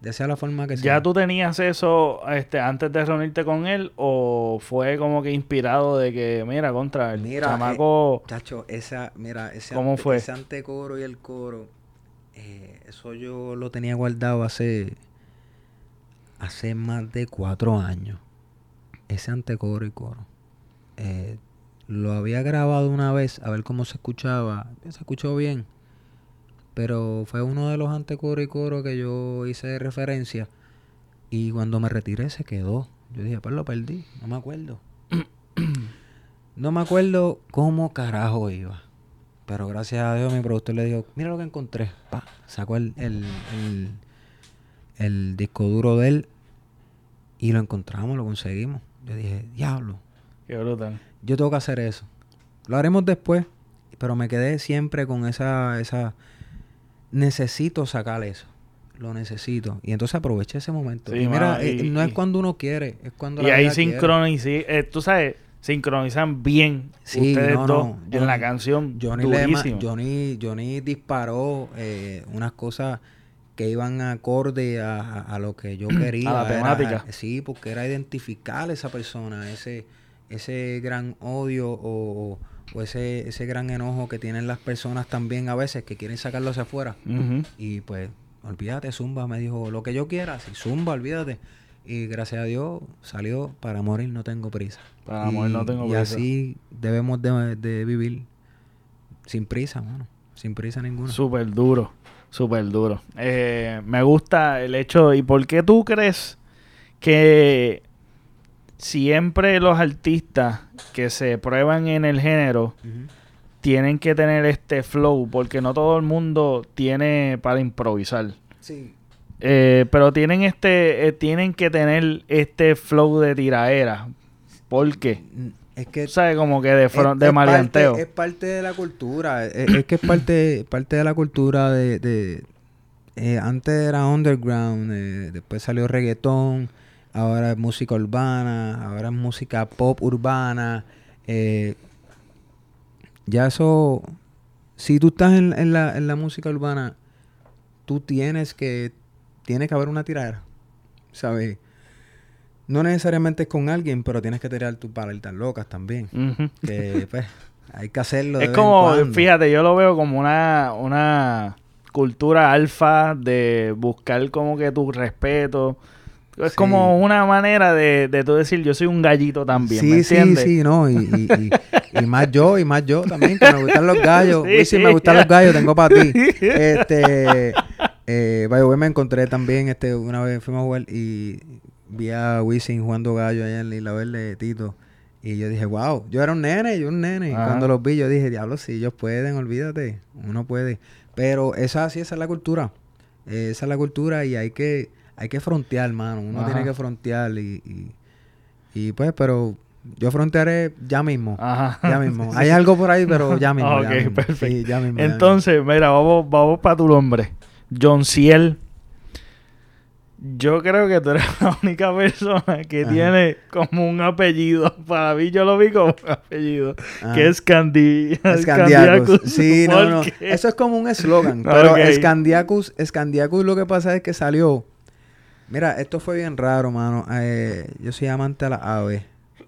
Speaker 2: de sea la forma que sea.
Speaker 1: ¿Ya tú tenías eso este, antes de reunirte con él o fue como que inspirado de que, mira, contra el
Speaker 2: Mira,
Speaker 1: chamaco...
Speaker 2: Chacho, esa, mira, ese,
Speaker 1: ¿Cómo
Speaker 2: ante-
Speaker 1: fue?
Speaker 2: ese antecoro y el coro, eh, eso yo lo tenía guardado hace, hace más de cuatro años. Ese antecoro y coro. Eh, lo había grabado una vez a ver cómo se escuchaba. Se escuchó bien. Pero fue uno de los antecoro y coro que yo hice de referencia. Y cuando me retiré se quedó. Yo dije, pues lo perdí. No me acuerdo. (coughs) No me acuerdo cómo carajo iba. Pero gracias a Dios mi productor le dijo, mira lo que encontré. Pa, sacó el, el, el, el disco duro de él y lo encontramos, lo conseguimos. Yo dije, diablo,
Speaker 1: Qué brutal.
Speaker 2: yo tengo que hacer eso. Lo haremos después, pero me quedé siempre con esa, esa, necesito sacar eso. Lo necesito. Y entonces aproveché ese momento.
Speaker 1: Sí,
Speaker 2: y mira,
Speaker 1: mano,
Speaker 2: eh, no es cuando uno quiere, es cuando
Speaker 1: Y
Speaker 2: la
Speaker 1: ahí sincronicé, eh, tú sabes, sincronizan bien
Speaker 2: Sí,
Speaker 1: ustedes
Speaker 2: no,
Speaker 1: dos
Speaker 2: no,
Speaker 1: en la canción.
Speaker 2: Johnny, Lema-. Johnny, Johnny disparó eh, unas cosas que iban acorde a, a- a lo que yo (clears throat) quería.
Speaker 1: A la
Speaker 2: Era-
Speaker 1: temática.
Speaker 2: sí, porque era identificar a esa persona, ese, ese gran odio o, o ese, ese gran enojo que tienen las personas también a veces que quieren sacarlo hacia afuera. Y pues, olvídate, Zumba me dijo lo que yo quiera, sí, Zumba, olvídate. Y gracias a Dios salió para morir, no tengo prisa.
Speaker 1: Para
Speaker 2: y,
Speaker 1: morir no tengo
Speaker 2: y
Speaker 1: prisa.
Speaker 2: así debemos de, de vivir sin prisa, mano. Sin prisa ninguna.
Speaker 1: Súper duro, súper duro. Eh, me gusta el hecho, ¿y por qué tú crees que siempre los artistas que se prueban en el género tienen que tener este flow? Porque no todo el mundo tiene para improvisar.
Speaker 2: Sí.
Speaker 1: Eh, pero tienen este, eh, tienen que tener este flow de tiraera. ¿Por qué?
Speaker 2: Es que
Speaker 1: ¿Sabes? Como que de,
Speaker 2: es-
Speaker 1: de
Speaker 2: es
Speaker 1: maleanteo.
Speaker 2: Parte, es parte de la cultura. Es, es que es parte, parte de la cultura de... de- eh, antes era underground, eh, después salió reggaetón, ahora es música urbana, ahora es música pop urbana. eh, ya eso si tú estás en, en la, en la música urbana, tú tienes que, tiene que haber una tiradera, ¿sabes? No necesariamente es con alguien, pero tienes que tirar tus paletas locas también. Que, pues, hay que hacerlo. de
Speaker 1: Es
Speaker 2: vez en
Speaker 1: como,
Speaker 2: cuando.
Speaker 1: fíjate, yo lo veo como una, una cultura alfa de buscar como que tu respeto. Es
Speaker 2: Sí.
Speaker 1: como una manera de, de tú decir, yo soy un gallito también, ¿me
Speaker 2: Sí, sí,
Speaker 1: entiendes?
Speaker 2: sí, no, y, y, y- y más yo, y más yo también, que me gustan los gallos. (laughs)
Speaker 1: Sí.
Speaker 2: Uy, sí, me gustan los gallos, tengo para ti. (laughs) Este, eh, by me encontré también, este, una vez fuimos a jugar y vi a Wisin jugando gallo allá en la Isla Verde de Tito. Y yo dije, wow, yo era un nene, yo un nene. Y cuando los vi, yo dije, diablo, sí, ellos pueden, olvídate, uno puede. Pero esa sí, esa es la cultura. Eh, esa es la cultura y hay que, hay que frontear, mano. Uno
Speaker 1: Ajá.
Speaker 2: tiene que frontear y, y, y, pues, pero yo frontearé ya mismo.
Speaker 1: Ajá.
Speaker 2: Ya mismo. (laughs) Hay algo por ahí, pero (laughs) ya mismo. ya
Speaker 1: Ok,
Speaker 2: mismo.
Speaker 1: perfecto.
Speaker 2: Sí, ya mismo, ya
Speaker 1: Entonces, mira, vamos, vamos para tu nombre. John Ciel. Yo creo que tú eres (laughs) la única persona que
Speaker 2: Ajá.
Speaker 1: tiene como un apellido. Para mí, yo lo vi como un apellido.
Speaker 2: Ajá.
Speaker 1: Que es Candi
Speaker 2: Escandiacus.
Speaker 1: Scandiacus.
Speaker 2: Sí, no,
Speaker 1: ¿Por
Speaker 2: no. Eso es como un eslogan. Pero
Speaker 1: Ok.
Speaker 2: Escandiacus, Escandiacus lo que pasa es que salió. Mira, esto fue bien raro, mano. Eh, yo soy amante a las aves.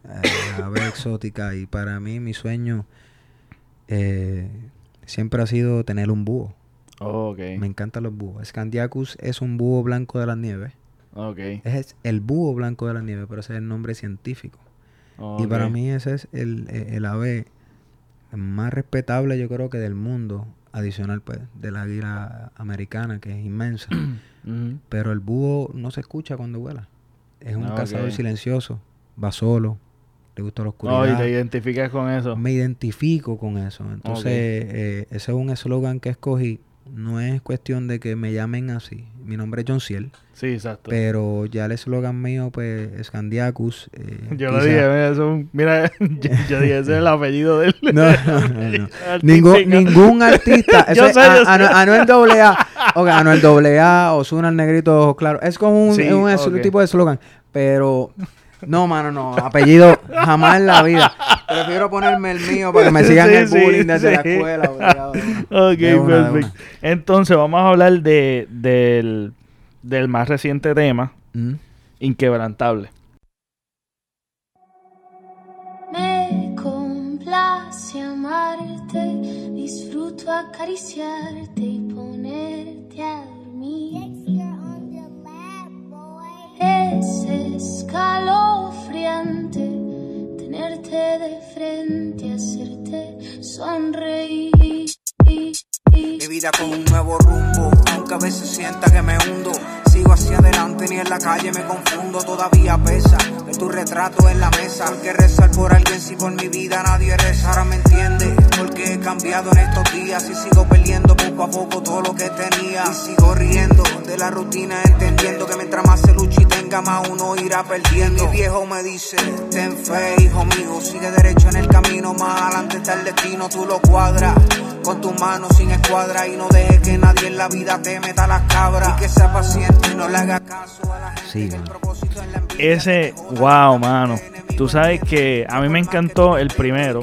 Speaker 2: eh, ave (laughs) exótica. Y para mí, mi sueño eh, siempre ha sido tener un búho.
Speaker 1: Ok.
Speaker 2: Me encantan los búhos. Scandiacus es un búho blanco de las nieves.
Speaker 1: Ok.
Speaker 2: Es el búho blanco de las nieves, pero ese es el nombre científico. Y para mí ese es el, el- el ave más respetable, yo creo que del mundo, adicional pues de la águila americana, que es inmensa. (clears throat) Pero el búho no se escucha cuando vuela. Es un
Speaker 1: Ah,
Speaker 2: cazador
Speaker 1: ok.
Speaker 2: silencioso, va solo, le gusta la
Speaker 1: Oh, y
Speaker 2: oscuridad.
Speaker 1: te identificas con eso.
Speaker 2: Me identifico con eso. Entonces, eh, ese es un eslogan que escogí. No es cuestión de que me llamen así. Mi nombre es John Ciel.
Speaker 1: Sí, exacto.
Speaker 2: Pero ya el eslogan mío, pues, es Candiacus. eh,
Speaker 1: Yo lo dije, mira, eso es un- mira, (laughs) yo, yo dije, ese es el apellido de él. (laughs)
Speaker 2: No, no, no, no. (laughs) Ningún, ningún artista.
Speaker 1: Yo sé,
Speaker 2: a-
Speaker 1: yo sé.
Speaker 2: Anu- Anuel doble A. Ok, Anuel doble A, Ozuna el negrito, ojos claros. Es como un,
Speaker 1: Sí,
Speaker 2: un es-
Speaker 1: ok.
Speaker 2: tipo de eslogan. Pero, no, mano, no. Apellido jamás en la vida. Prefiero ponerme el mío para que me sigan
Speaker 1: Sí,
Speaker 2: el
Speaker 1: sí,
Speaker 2: bullying desde la escuela. obligado.
Speaker 1: Ok, perfecto. Entonces, vamos a hablar de, del, del más reciente tema,
Speaker 2: Mm.
Speaker 1: Inquebrantable.
Speaker 3: Me complace amarte, disfruto acariciarte y ponerte a Es escalofriante tenerte de frente, hacerte sonreír.
Speaker 4: Mi vida con un nuevo rumbo, aunque a veces sienta que me hundo. Sigo hacia adelante, ni en la calle me confundo. Todavía pesa tu retrato en la mesa. Porque rezar por alguien si por mi vida nadie reza. Ahora me entiende, he cambiado en estos días. Y sigo perdiendo poco a poco todo lo que tenía. Y sigo riendo de la rutina, entendiendo que mientras más se lucha y tenga más uno irá perdiendo. Mi viejo me dice, ten fe, hijo mío. Sigue derecho en el camino, más adelante está el destino, tú lo cuadras. Con tus manos sin escuadra y no dejes que nadie en la vida te meta las cabras. Y que sea paciente, no le haga caso a la gente.
Speaker 2: Sí,
Speaker 4: que el propósito es la.
Speaker 1: Ese, wow, mano. Tú sabes que a mí me encantó el primero.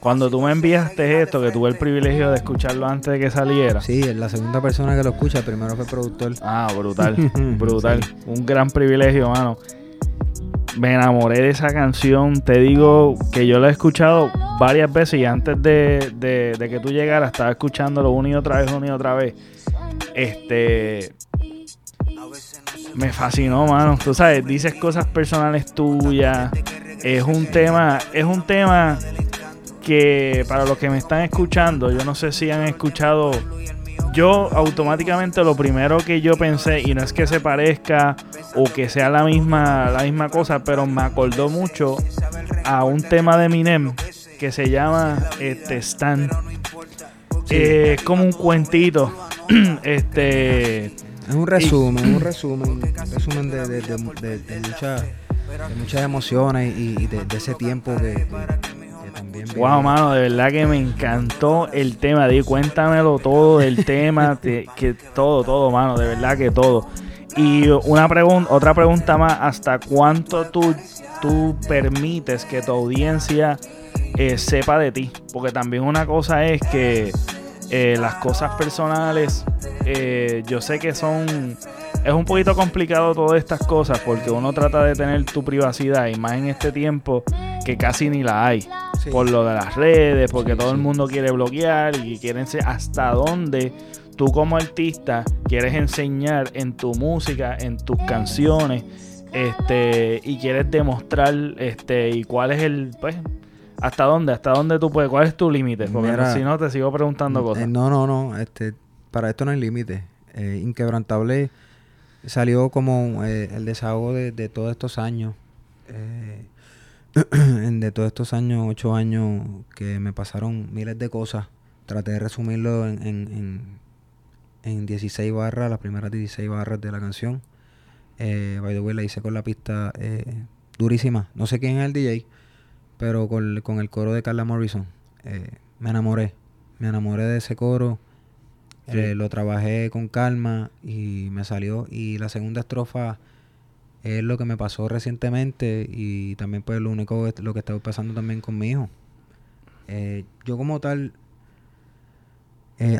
Speaker 1: Cuando tú me enviaste esto, que tuve el privilegio de escucharlo antes de que saliera.
Speaker 2: Sí, es la segunda persona que lo escucha. El primero fue el productor.
Speaker 1: Ah, brutal, (laughs) brutal. Un gran privilegio, mano. Me enamoré de esa canción. Te digo que yo la he escuchado varias veces y antes de, de- de que tú llegaras estaba escuchándolo una y otra vez, una y otra vez. Este, me fascinó, mano. Tú sabes, dices cosas personales tuyas. Es un tema, es un tema que para los que me están escuchando, yo no sé si han escuchado. Yo automáticamente lo primero que yo pensé, y no es que se parezca o que sea la misma, la misma cosa, pero me acordó mucho a un tema de Eminem que se llama este Stan. Eh, es como un cuentito. (clears throat) este
Speaker 2: Es un resumen, un resumen, un resumen de, de, de, de- de mucha- de muchas emociones y, y de, de ese tiempo que, que- también
Speaker 1: Wow, mano, de verdad que me encantó el tema. Di, cuéntamelo todo del tema, (laughs) te- que todo, todo, mano, de verdad que todo. Y una pregunta, otra pregunta más, ¿hasta cuánto tú, tú permites que tu audiencia eh, sepa de ti? Porque también una cosa es que Eh, las cosas personales, eh, yo sé que son... Es un poquito complicado todas estas cosas porque uno trata de tener tu privacidad y más en este tiempo que casi ni la hay.
Speaker 2: Sí.
Speaker 1: Por lo de las redes, porque
Speaker 2: Sí,
Speaker 1: todo el mundo quiere bloquear y quieren ser hasta dónde tú como artista quieres enseñar en tu música, en tus canciones, este, y quieres demostrar, este, y cuál es el, pues, hasta dónde, hasta dónde tú puedes, cuál es tu límite, porque
Speaker 2: Mira,
Speaker 1: si no te sigo preguntando cosas.
Speaker 2: Eh, no, no, no. Este, para esto no hay límite. Eh, Inquebrantable salió como eh, el desahogo de, de todos estos años. eh, (clears throat) de todos estos años, ocho años, que me pasaron miles de cosas. Traté de resumirlo en, en, en, en 16 barras, las primeras 16 barras de la canción. Eh, by the way, la hice con la pista durísima. No sé quién es el DJ, pero con, con el coro de Carla Morrison. Eh, me enamoré. Me enamoré de ese coro.
Speaker 1: Sí.
Speaker 2: Eh, lo trabajé con calma y me salió. Y la segunda estrofa es lo que me pasó recientemente y también pues lo único que- lo que estaba pasando también con mi hijo. Eh, yo como tal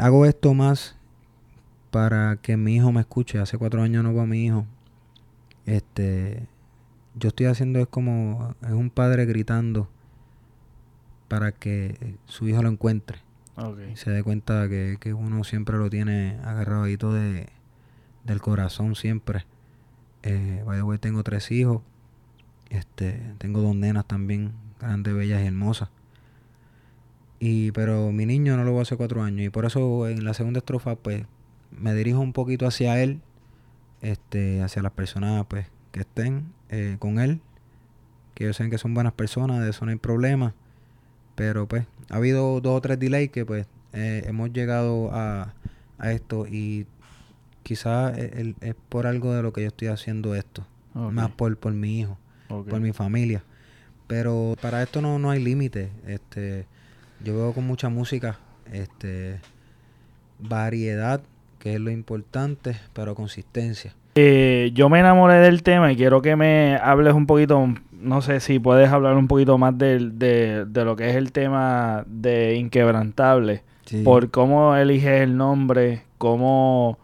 Speaker 2: hago esto más para que mi hijo me escuche. Hace cuatro años no veo a mi hijo. Este, yo estoy haciendo es como es un padre gritando para que su hijo lo encuentre y se dé cuenta que, que uno siempre lo tiene agarradito de, del corazón siempre. Eh, by the way, tengo tres hijos. Este, tengo dos nenas también, grandes, bellas y hermosas. Y, pero mi niño no lo veo hace cuatro años. Y por eso en la segunda estrofa, pues, me dirijo un poquito hacia él. Este, hacia las personas pues que estén eh, con él. Que ellos saben que son buenas personas, de eso no hay problema. Pero pues, ha habido dos o tres delays que pues eh, hemos llegado a, a esto. Y quizás es, es por algo de lo que yo estoy haciendo esto. Más por, por mi hijo por mi familia. Pero para esto no, no hay límite. Este, yo veo con mucha música, este, variedad, que es lo importante, pero consistencia.
Speaker 1: Eh, yo me enamoré del tema y quiero que me hables un poquito, no sé si puedes hablar un poquito más de, de lo que es el tema de Inquebrantable, por cómo eliges el nombre, cómo,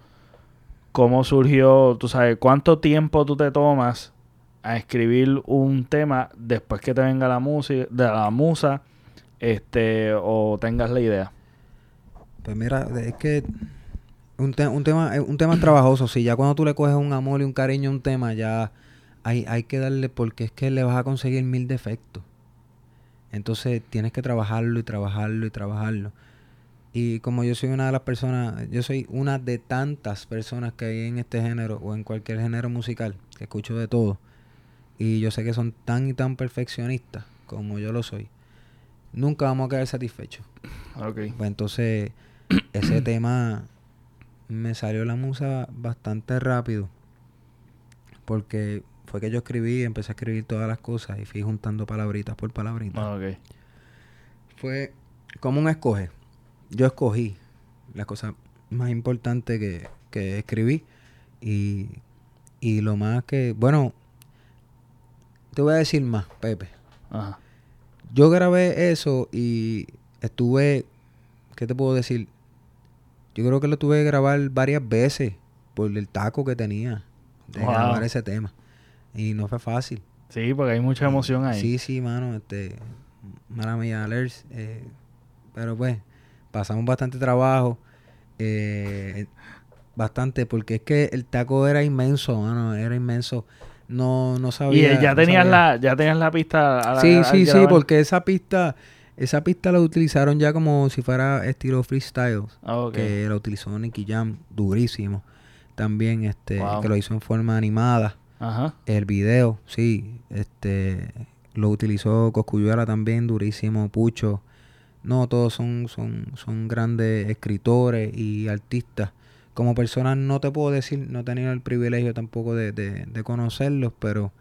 Speaker 1: cómo surgió, tú sabes, cuánto tiempo tú te tomas a escribir un tema después que te venga la música, de la musa, este, o tengas la idea.
Speaker 2: Pues mira, es que un, te- un tema es un tema (clears throat) trabajoso. Si ya cuando tú le coges un amor y un cariño a un tema, ya hay, hay que darle, porque es que le vas a conseguir mil defectos. Entonces tienes que trabajarlo y trabajarlo y trabajarlo. Y como yo soy una de las personas, yo soy una de tantas personas que hay en este género o en cualquier género musical, que escucho de todo. Y yo sé que son tan y tan perfeccionistas como yo lo soy. Nunca vamos a quedar satisfechos. Pues entonces, ese (clears throat) tema me salió la musa bastante rápido. Porque fue que yo escribí, empecé a escribir todas las cosas y fui juntando palabritas por palabritas.
Speaker 1: Ok.
Speaker 2: Fue como un escoge. Yo escogí las cosas más importantes que, que escribí. Y, y lo más que, bueno, te voy a decir más, Pepe.
Speaker 1: Ajá.
Speaker 2: Yo grabé eso y estuve, ¿qué te puedo decir? Yo creo que lo tuve que grabar varias veces por el taco que tenía de
Speaker 1: Wow.
Speaker 2: grabar ese tema. Y no fue fácil.
Speaker 1: Sí, porque hay mucha emoción ahí.
Speaker 2: Sí, sí, mano, este, mala mía, alerts, eh, pero pues, pasamos bastante trabajo, eh, bastante, porque es que el taco era inmenso, mano, era inmenso, no, no
Speaker 1: Y
Speaker 2: sabía.
Speaker 1: eh, ya
Speaker 2: no
Speaker 1: tenías
Speaker 2: sabía.
Speaker 1: la, ya tenías la pista a la-
Speaker 2: Sí, sí, sí, porque esa pista, esa pista la utilizaron ya como si fuera estilo freestyle,
Speaker 1: Ah, ok.
Speaker 2: que la utilizó Nicky Jam, durísimo, también, este,
Speaker 1: Wow.
Speaker 2: que lo hizo en forma animada.
Speaker 1: Ajá.
Speaker 2: El video, sí, este lo utilizó Coscuyuela también, durísimo, Pucho. No, todos son, son, son grandes escritores y artistas. Como personas no te puedo decir, no he tenido el privilegio tampoco de, de, de conocerlos, pero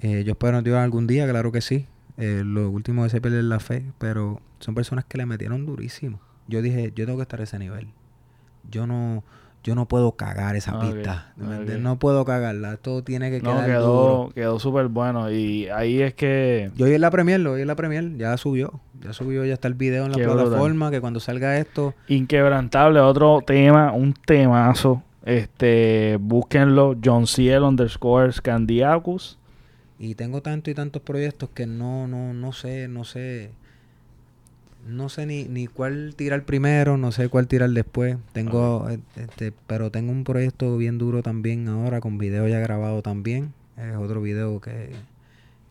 Speaker 2: eh, yo espero en Dios algún día, claro que sí. Eh, lo último es perder la fe, pero son personas que le metieron durísimo. Yo dije, yo tengo que estar a ese nivel. Yo no, yo no puedo cagar esa pista. No puedo cagarla. Todo tiene que
Speaker 1: No,
Speaker 2: quedar
Speaker 1: quedó,
Speaker 2: duro.
Speaker 1: quedó súper bueno. Y ahí es que.
Speaker 2: Yo oí en la premier, lo oí en la premier, ya subió. Ya subió, ya está el video en la
Speaker 1: Qué brutal.
Speaker 2: plataforma, que cuando salga esto,
Speaker 1: Inquebrantable, otro tema, un temazo. Este, búsquenlo, John Ciel underscore Scandiacus.
Speaker 2: Y tengo tantos y tantos proyectos que no, no, no sé, no sé, no sé ni, ni cuál tirar primero, no sé cuál tirar después. Tengo, eh, este, pero tengo un proyecto bien duro también ahora, con video ya grabado también. Es otro video que,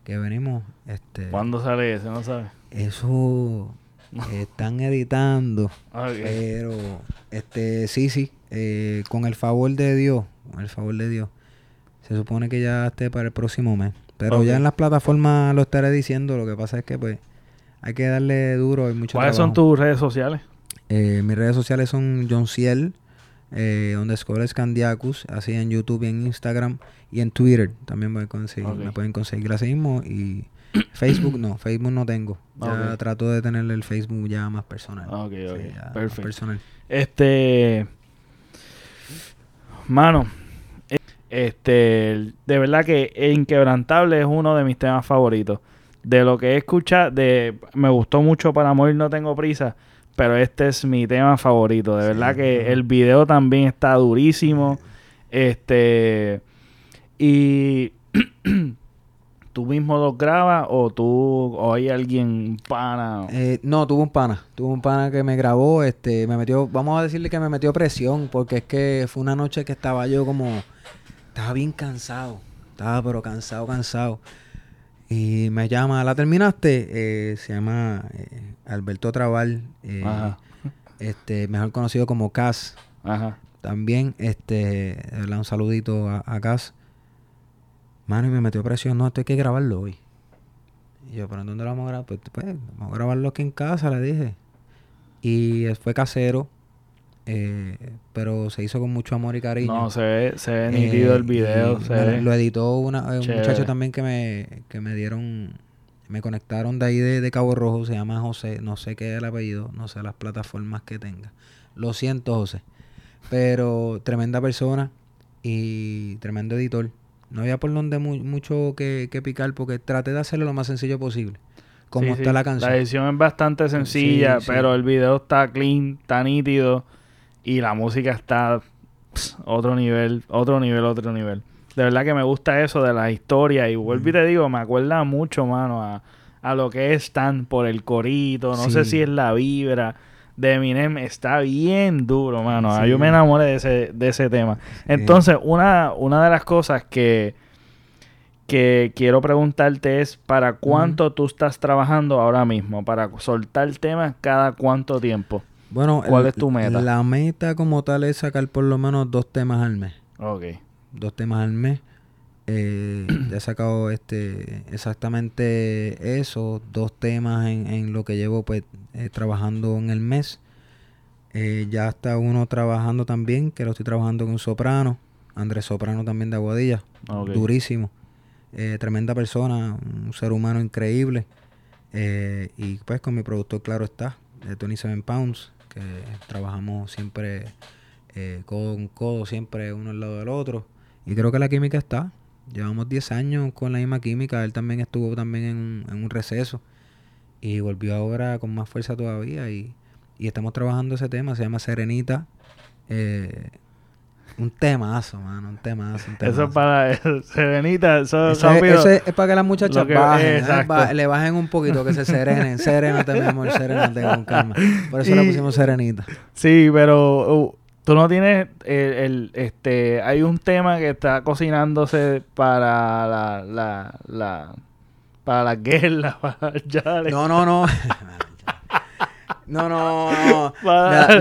Speaker 2: que venimos, este,
Speaker 1: ¿Cuándo sale ese? No sabes.
Speaker 2: eso (laughs) están editando.
Speaker 1: Ok.
Speaker 2: Pero, este, sí, sí, eh, con el favor de Dios, con el favor de Dios, se supone que ya esté para el próximo mes. Pero
Speaker 1: Ok.
Speaker 2: ya en las plataformas lo estaré diciendo, lo que pasa es que pues hay que darle duro, hay mucho
Speaker 1: ¿Cuáles son tus redes sociales?
Speaker 2: Eh, mis redes sociales son John Ciel, eh, underscore Scandiacus, así en YouTube y en Instagram y en Twitter también pueden conseguir,
Speaker 1: Ok.
Speaker 2: me pueden conseguir así mismo y (clears throat) Facebook no, Facebook no tengo. Ya
Speaker 1: Ok.
Speaker 2: trato de tener el Facebook ya más personal.
Speaker 1: Ok,
Speaker 2: Sí,
Speaker 1: ok.
Speaker 2: más
Speaker 1: Perfecto.
Speaker 2: personal.
Speaker 1: Este. Mano. Este. De verdad que Inquebrantable es uno de mis temas favoritos. De lo que he escuchado, de, me gustó mucho para morir no tengo prisa. Pero este es mi tema favorito. De verdad que el video también está durísimo. Este. Y. (clears throat) ¿Tú mismo los grabas o tú o hay alguien pana?
Speaker 2: Eh, no, tuve un pana. Tuve un pana que me grabó, este, me metió, vamos a decirle que me metió presión, porque es que fue una noche que estaba yo como, estaba bien cansado. Estaba pero cansado, cansado. Y me llama, ¿la terminaste? Eh, se llama eh, Alberto Trabal, eh,
Speaker 1: Ajá.
Speaker 2: este, mejor conocido como Cas.
Speaker 1: Ajá.
Speaker 2: También, este, verdad, un saludito a, a Cas. Mano, y me metió presión, no, esto hay que grabarlo hoy. Y yo, ¿pero en dónde lo vamos a grabar? Pues, pues, vamos a grabarlo aquí en casa, le dije. Y fue casero, eh, pero se hizo con mucho amor y cariño.
Speaker 1: No, se ve, se ve
Speaker 2: Eh,
Speaker 1: nítido el video. Se ve.
Speaker 2: Lo editó una, eh, un
Speaker 1: Chévere.
Speaker 2: muchacho también que me, que me dieron, me conectaron de ahí de, de Cabo Rojo, se llama José, no sé qué es el apellido, no sé las plataformas que tenga. Lo siento, José. Pero tremenda persona y tremendo editor. No había por donde mu- mucho que, que picar porque traté de hacerlo lo más sencillo posible. Como
Speaker 1: Sí,
Speaker 2: está
Speaker 1: sí.
Speaker 2: la canción.
Speaker 1: La edición es bastante sencilla,
Speaker 2: sí.
Speaker 1: pero el video está clean, está nítido y la música está pss, otro nivel, otro nivel, otro nivel. De verdad que me gusta eso de la historia y vuelvo y te digo, me acuerda mucho, mano, a, a lo que es Stan por el corito, no sé si es la vibra de Eminem, está bien duro, mano. Ah,
Speaker 2: Sí.
Speaker 1: Yo me enamoré de ese, de ese tema. Entonces, una, una de las cosas que, que quiero preguntarte es para cuánto tú estás trabajando ahora mismo, para soltar temas cada cuánto tiempo.
Speaker 2: Bueno,
Speaker 1: ¿Cuál
Speaker 2: el-
Speaker 1: es tu meta?
Speaker 2: La meta como tal es sacar por lo menos dos temas al mes.
Speaker 1: Ok.
Speaker 2: dos temas al mes. Eh, ya he sacado este exactamente eso, dos temas en, en lo que llevo pues eh, trabajando en el mes. Eh, ya está uno trabajando también, que lo estoy trabajando con Soprano, Andrés Soprano también de Aguadilla, durísimo, tremenda persona, un ser humano increíble. Y pues con mi productor, claro está, de 27 Pounds, trabajamos siempre eh, codo con codo, siempre uno al lado del otro. Y creo que la química está. Llevamos 10 años con la misma química. Él también estuvo también en un, en un receso. Y volvió ahora con más fuerza todavía. Y, y estamos trabajando ese tema. Se llama Serenita. Eh, un temazo, mano. Un temazo. Un
Speaker 1: Eso es para Serenita, eso
Speaker 2: Ese-
Speaker 1: rápido.
Speaker 2: ese es para que las muchachas
Speaker 1: que-
Speaker 2: bajen, ¿eh? le bajen un poquito, que se serenen. (laughs) Serénate, mi amor, serénate con calma. Por eso le
Speaker 1: Y-
Speaker 2: pusimos serenita.
Speaker 1: Sí, pero uh, tú no tienes el, el- este hay un tema que está cocinándose para la la, la para la guerra, (laughs) para el. (laughs)
Speaker 2: No, no, no. No, no, no.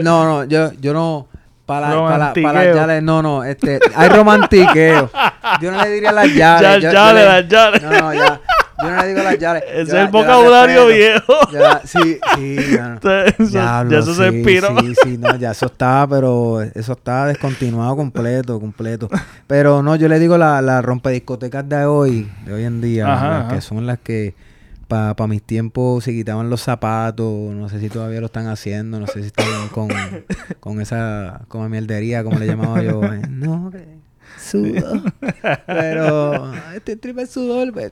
Speaker 2: No, no, yo, yo no. Para, para, para yales, no, no, este, hay romantiqueo. (laughs) Yo no le diría las yales.
Speaker 1: Ya,
Speaker 2: yo- yo
Speaker 1: yale,
Speaker 2: le-
Speaker 1: las yales.
Speaker 2: No, no, ya. Yo no le digo las yales. (laughs)
Speaker 1: Ese es
Speaker 2: Yo
Speaker 1: el
Speaker 2: la-
Speaker 1: vocabulario viejo. (laughs)
Speaker 2: Yo la- sí, sí, ya no.
Speaker 1: Eso-
Speaker 2: Diablo,
Speaker 1: ya eso se expiró.
Speaker 2: Sí, sí, no, ya eso está, pero eso está descontinuado completo, completo. Pero no, yo le digo las la rompediscotecas de hoy, de hoy en día,
Speaker 1: Ajá,
Speaker 2: las
Speaker 1: ajá.
Speaker 2: que son las que para mis tiempos se quitaban los zapatos, no sé si todavía lo están haciendo, no sé si están con, (laughs) con esa como mierdería, como le llamaba yo. eh, No, que sudor. Pero este triple sudor, pues,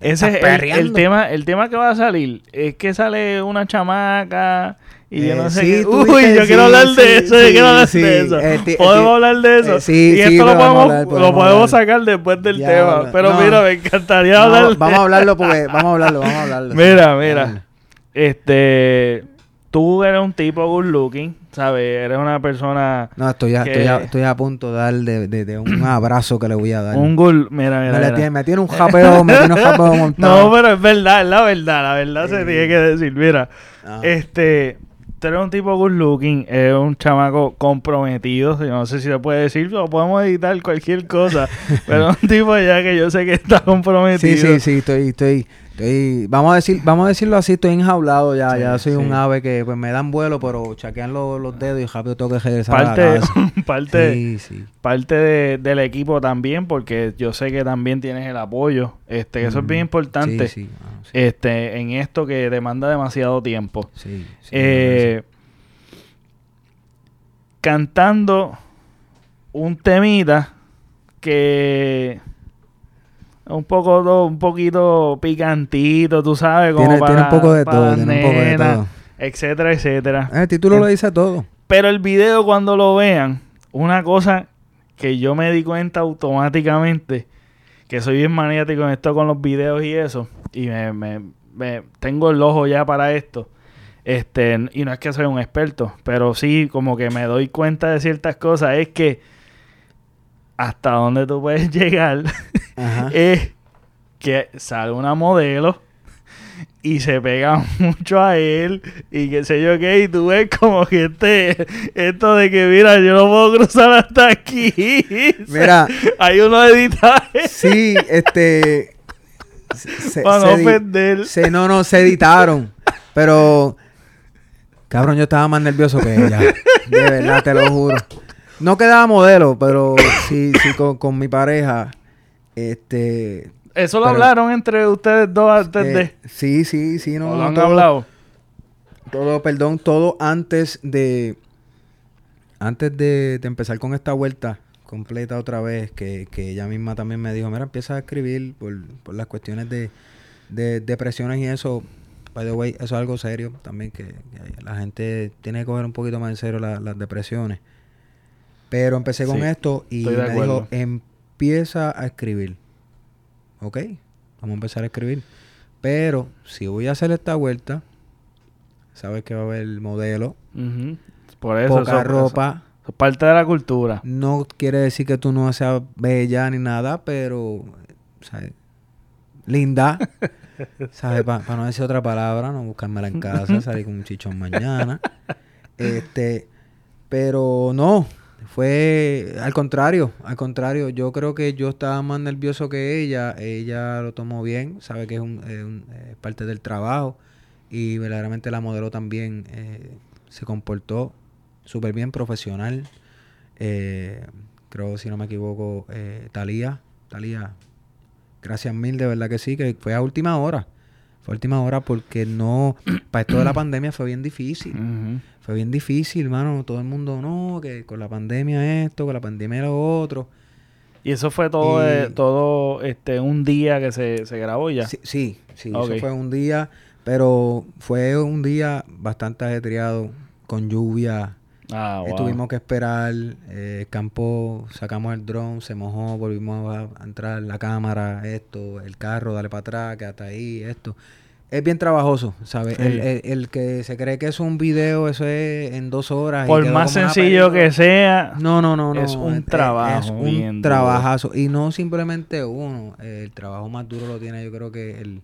Speaker 1: Ese es el, el tema, el tema que va a salir. Es que sale una chamaca y yo
Speaker 2: Eh,
Speaker 1: no sé
Speaker 2: sí,
Speaker 1: qué. Uy, yo quiero hablar de
Speaker 2: sí,
Speaker 1: eso, yo quiero hablar de eso.
Speaker 2: Eh, ti-
Speaker 1: podemos hablar de eso.
Speaker 2: eh, sí,
Speaker 1: y esto lo
Speaker 2: podemos
Speaker 1: lo sacar después del
Speaker 2: Ya,
Speaker 1: tema.
Speaker 2: habla-
Speaker 1: Pero
Speaker 2: no.
Speaker 1: mira, me encantaría
Speaker 2: No,
Speaker 1: hablar.
Speaker 2: vamos a hablarlo (laughs) porque vamos a hablarlo, vamos a hablarlo.
Speaker 1: Mira, mira. Este, tú eres un tipo good looking, ¿sabes? Eres una persona
Speaker 2: No, estoy a,
Speaker 1: que-
Speaker 2: estoy, a, estoy a punto de dar de, de- de un abrazo que le voy a dar.
Speaker 1: un good, mira, mira,
Speaker 2: me,
Speaker 1: mira.
Speaker 2: tiene, me tiene un japeo, me tiene un japeo (laughs) montado.
Speaker 1: No, pero es verdad, es la verdad, la verdad se tiene que decir. Mira,
Speaker 2: Ah.
Speaker 1: este, tú eres un tipo good looking, es un chamaco comprometido, yo no sé si se puede decir, o podemos editar cualquier cosa, (laughs) pero un tipo ya que yo sé que está comprometido.
Speaker 2: Sí, sí, sí, estoy, estoy, estoy, vamos a decir, vamos a decirlo así, estoy enjaulado ya,
Speaker 1: Sí,
Speaker 2: ya soy
Speaker 1: sí.
Speaker 2: un ave que pues me dan vuelo, pero chaquean los, los dedos y rápido tengo que regresar a
Speaker 1: Parte,
Speaker 2: la casa. (laughs)
Speaker 1: parte,
Speaker 2: Sí, sí.
Speaker 1: parte de- del equipo también, porque yo sé que también tienes el apoyo, este, eso es bien importante,
Speaker 2: ah,
Speaker 1: este, en esto que demanda demasiado tiempo. Eh, cantando un temita que un poco un poquito picantito, tú sabes, como
Speaker 2: Tiene,
Speaker 1: para,
Speaker 2: tiene un poco de todo,
Speaker 1: las
Speaker 2: tiene un poco de
Speaker 1: nenas,
Speaker 2: todo.
Speaker 1: etcétera, etcétera.
Speaker 2: Eh, El título lo dice todo.
Speaker 1: Pero el video cuando lo vean, una cosa que yo me di cuenta automáticamente, que soy bien maniático en esto con los videos y eso, y me, me- me- tengo el ojo ya para esto. Este, y no es que soy un experto, pero sí como que me doy cuenta de ciertas cosas, es que hasta donde tú puedes (laughs) llegar
Speaker 2: Ajá.
Speaker 1: es que sale una modelo y se pega (laughs) mucho a él y qué sé yo qué, y tú ves como que este, esto de que mira, yo no puedo cruzar hasta aquí. (laughs)
Speaker 2: Mira.
Speaker 1: hay unos editajes
Speaker 2: Sí, este. se-
Speaker 1: para no
Speaker 2: se
Speaker 1: ofender.
Speaker 2: se- no, no, se editaron. Pero. Cabrón, yo estaba más nervioso que ella. De verdad, te lo juro. No quedaba modelo, pero sí, sí, con, con mi pareja. Este.
Speaker 1: Eso lo
Speaker 2: pero-
Speaker 1: hablaron entre ustedes dos antes
Speaker 2: eh,
Speaker 1: de...
Speaker 2: sí, sí, sí, no.
Speaker 1: ¿O
Speaker 2: no,
Speaker 1: lo han
Speaker 2: todo-
Speaker 1: hablado?
Speaker 2: Todo, perdón, todo antes de. Antes de, de empezar con esta vuelta completa otra vez, que, que ella misma también me dijo, mira, empieza a escribir por, por las cuestiones de, de depresiones y eso. By the way, eso es algo serio también, que, que la gente tiene que coger un poquito más en serio la- las depresiones. Pero empecé con
Speaker 1: Sí,
Speaker 2: esto y me dijo, empieza a escribir. Ok, vamos a empezar a escribir. Pero si voy a hacer esta vuelta, sabes que va a haber modelo,
Speaker 1: Ujú. Por eso.
Speaker 2: poca
Speaker 1: eso-
Speaker 2: ropa.
Speaker 1: eso parte de la cultura.
Speaker 2: No quiere decir que tú no seas bella ni nada, pero ¿sabes? linda. (laughs) ¿Sabes? Para no decir otra palabra, no buscármela en casa, salir con un chichón mañana. (laughs) Este, pero no, fue al contrario, al contrario, yo creo que yo estaba más nervioso que ella, ella lo tomó bien, sabe que es, un, es un- es parte del trabajo y verdaderamente la modelo también eh, se comportó súper bien, profesional. Eh, creo, si no me equivoco, eh, Talía, Talía, gracias mil, de verdad que sí, que fue a última hora. Fue a última hora porque no, (clears throat) para esto de la pandemia fue bien difícil. Fue bien difícil, hermano. Todo el mundo, no, que con la pandemia esto, con la pandemia lo otro.
Speaker 1: Y eso fue todo,
Speaker 2: Y-
Speaker 1: eh, todo este un día que se, se grabó ya.
Speaker 2: Sí, sí, sí,
Speaker 1: Ok.
Speaker 2: eso fue un día, pero fue un día bastante ajetreado, con lluvia.
Speaker 1: Ah,
Speaker 2: Eh,
Speaker 1: wow.
Speaker 2: tuvimos que esperar, eh, campo, sacamos el dron, se mojó, volvimos a, a entrar la cámara, esto, el carro, dale para atrás, que hasta ahí, esto. Es bien trabajoso, ¿sabes?
Speaker 1: Sí.
Speaker 2: El, el- el que se cree que es un video, eso es en dos horas.
Speaker 1: Por más sencillo que sea,
Speaker 2: No, no, no, no.
Speaker 1: Es un trabajo
Speaker 2: Es un
Speaker 1: bien duro.
Speaker 2: trabajazo. Y no simplemente uno. El trabajo más duro lo tiene yo creo que el,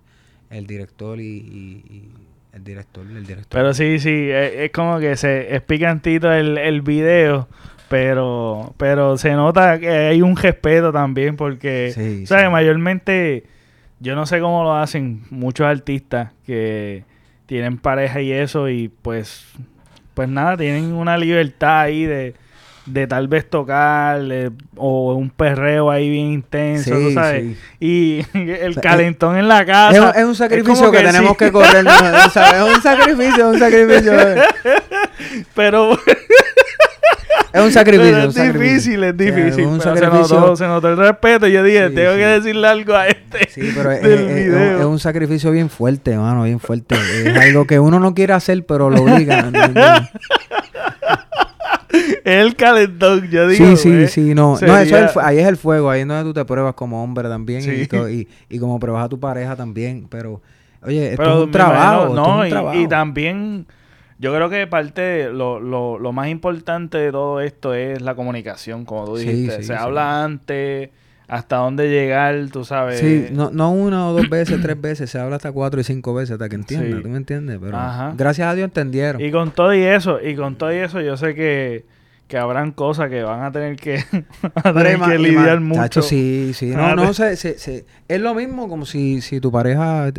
Speaker 2: el director y, y- y el director, el director.
Speaker 1: Pero sí, sí, es, es como que se es picantito el, el video, pero pero se nota que hay un respeto también porque,
Speaker 2: Sí,
Speaker 1: ¿sabes?
Speaker 2: sí.
Speaker 1: Mayormente, yo no sé cómo lo hacen muchos artistas que tienen pareja y eso y pues, pues nada, tienen una libertad ahí de, de tal vez tocar eh, o un perreo ahí bien intenso,
Speaker 2: Sí,
Speaker 1: tú sabes.
Speaker 2: sí.
Speaker 1: Y (laughs) el
Speaker 2: sea,
Speaker 1: calentón en la casa.
Speaker 2: es un sacrificio que, tenemos
Speaker 1: sí.
Speaker 2: que correr. ¿no? ¿sabes? Es un sacrificio, es un sacrificio. (laughs)
Speaker 1: Pero (laughs)
Speaker 2: Es un sacrificio.
Speaker 1: Pero
Speaker 2: un
Speaker 1: es
Speaker 2: sacrificio.
Speaker 1: difícil, es
Speaker 2: Sí,
Speaker 1: difícil.
Speaker 2: un
Speaker 1: pero se
Speaker 2: sacrificio.
Speaker 1: notó, se notó el respeto. Yo dije,
Speaker 2: Sí,
Speaker 1: tengo
Speaker 2: sí.
Speaker 1: que decirle algo a este.
Speaker 2: Sí, pero es, es- es- es un sacrificio bien fuerte, mano, bien fuerte. Es algo que uno no quiere hacer, pero lo obliga.
Speaker 1: Es el calentón, yo digo.
Speaker 2: sí, sí,
Speaker 1: güey.
Speaker 2: sí, no. No, eso es el ahí es el fuego, ahí es donde tú te pruebas como hombre también
Speaker 1: Sí.
Speaker 2: y, y, y como pruebas a tu pareja también. Pero, oye, esto
Speaker 1: Pero
Speaker 2: es un trabajo.
Speaker 1: imagino-
Speaker 2: es
Speaker 1: no,
Speaker 2: un
Speaker 1: y-
Speaker 2: trabajo.
Speaker 1: y, también yo creo que parte, lo, lo, lo más importante de todo esto es la comunicación, como tú dijiste.
Speaker 2: sí,
Speaker 1: Se
Speaker 2: sí.
Speaker 1: habla antes, hasta dónde llegar, tú sabes.
Speaker 2: Sí, no, no una o dos veces, tres veces, se habla hasta cuatro y cinco veces hasta que entienda,
Speaker 1: Sí.
Speaker 2: ¿tú me entiendes? Pero
Speaker 1: Ajá.
Speaker 2: gracias a Dios entendieron.
Speaker 1: Y con todo y eso, y con todo y eso, yo sé que, que habrán cosas que van a tener que, (laughs) a tener que lidiar mucho.
Speaker 2: Sí, sí. No, no,
Speaker 1: de- (laughs)
Speaker 2: se, se- se- es lo mismo como si, si tu pareja,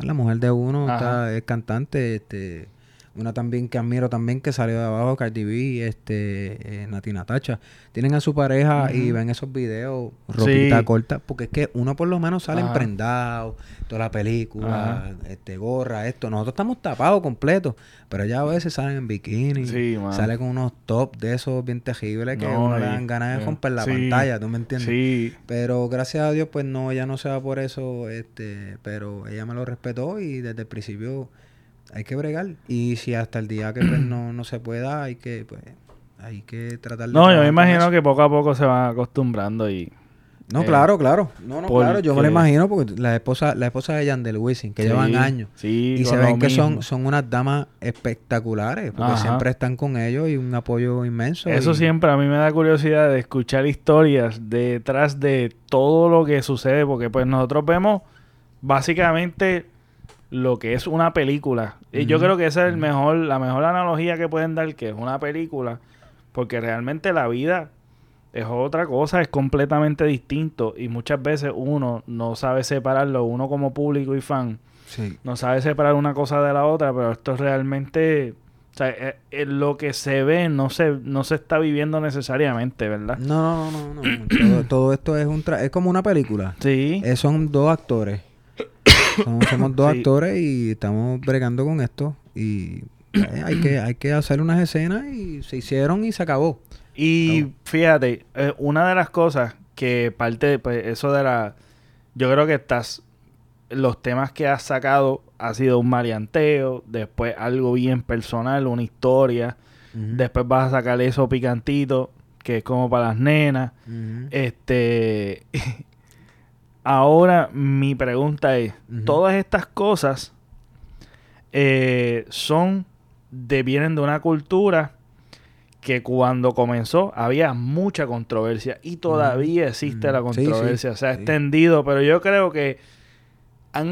Speaker 2: la mujer de uno, está, es cantante, este, una también que admiro también que salió de abajo, Cardi B, este, eh, Nati Natacha, tienen a su pareja y ven esos videos, ropita
Speaker 1: Sí.
Speaker 2: corta, porque es que uno por lo menos sale
Speaker 1: Ajá.
Speaker 2: emprendado, toda la película,
Speaker 1: Ajá.
Speaker 2: este, gorra, esto, nosotros estamos tapados completos, pero ya a veces salen en bikini,
Speaker 1: Sí,
Speaker 2: sale con unos top de esos bien tejibles que
Speaker 1: No,
Speaker 2: uno le dan ganas de
Speaker 1: eh,
Speaker 2: romper la
Speaker 1: sí.
Speaker 2: pantalla, ¿tú me entiendes?
Speaker 1: Sí,
Speaker 2: Pero gracias a Dios, pues no, ella no se va por eso, este, pero ella me lo respetó y desde el principio hay que bregar. Y si hasta el día que pues no, (clears throat) no se pueda, hay que, pues, hay que tratar de
Speaker 1: no, yo me imagino que poco a poco se van acostumbrando y...
Speaker 2: No,
Speaker 1: eh,
Speaker 2: claro, claro. No, no, claro, yo me lo imagino porque la esposa, la esposa de Yandel Wisin, que
Speaker 1: Sí,
Speaker 2: llevan años.
Speaker 1: Sí,
Speaker 2: Y se ven que son, son unas damas espectaculares, porque
Speaker 1: Ajá.
Speaker 2: siempre están con ellos y un apoyo inmenso.
Speaker 1: Eso
Speaker 2: y-
Speaker 1: siempre a mí me da curiosidad de escuchar historias detrás de todo lo que sucede, porque pues nosotros vemos básicamente lo que es una película. Y yo creo que esa es el mejor, la mejor analogía que pueden dar, que es una película, porque realmente la vida es otra cosa, es completamente distinto y muchas veces uno no sabe separarlo, uno como público y fan,
Speaker 2: Sí.
Speaker 1: no sabe separar una cosa de la otra, pero esto realmente, o sea, eh, eh, lo que se ve no se, no se está viviendo necesariamente, ¿verdad?
Speaker 2: No, no, no, no. todo, todo esto es un tra- es como una película.
Speaker 1: Sí.
Speaker 2: Eh, son dos actores. Somos, somos dos (laughs)
Speaker 1: Sí.
Speaker 2: actores y estamos bregando con esto. Y eh, hay, que, hay que hacer unas escenas y se hicieron y se acabó.
Speaker 1: Y fíjate, eh, una de las cosas que parte de pues, eso de la... Yo creo que estás... Los temas que has sacado ha sido un marianteo, después algo bien personal, una historia, después vas a sacar eso picantito, que es como para las nenas. Este. (laughs) Ahora mi pregunta es: todas estas cosas eh, son de vienen de una cultura que cuando comenzó había mucha controversia y todavía existe la
Speaker 2: Sí, sí,
Speaker 1: controversia, se ha
Speaker 2: sí.
Speaker 1: extendido, pero yo creo que han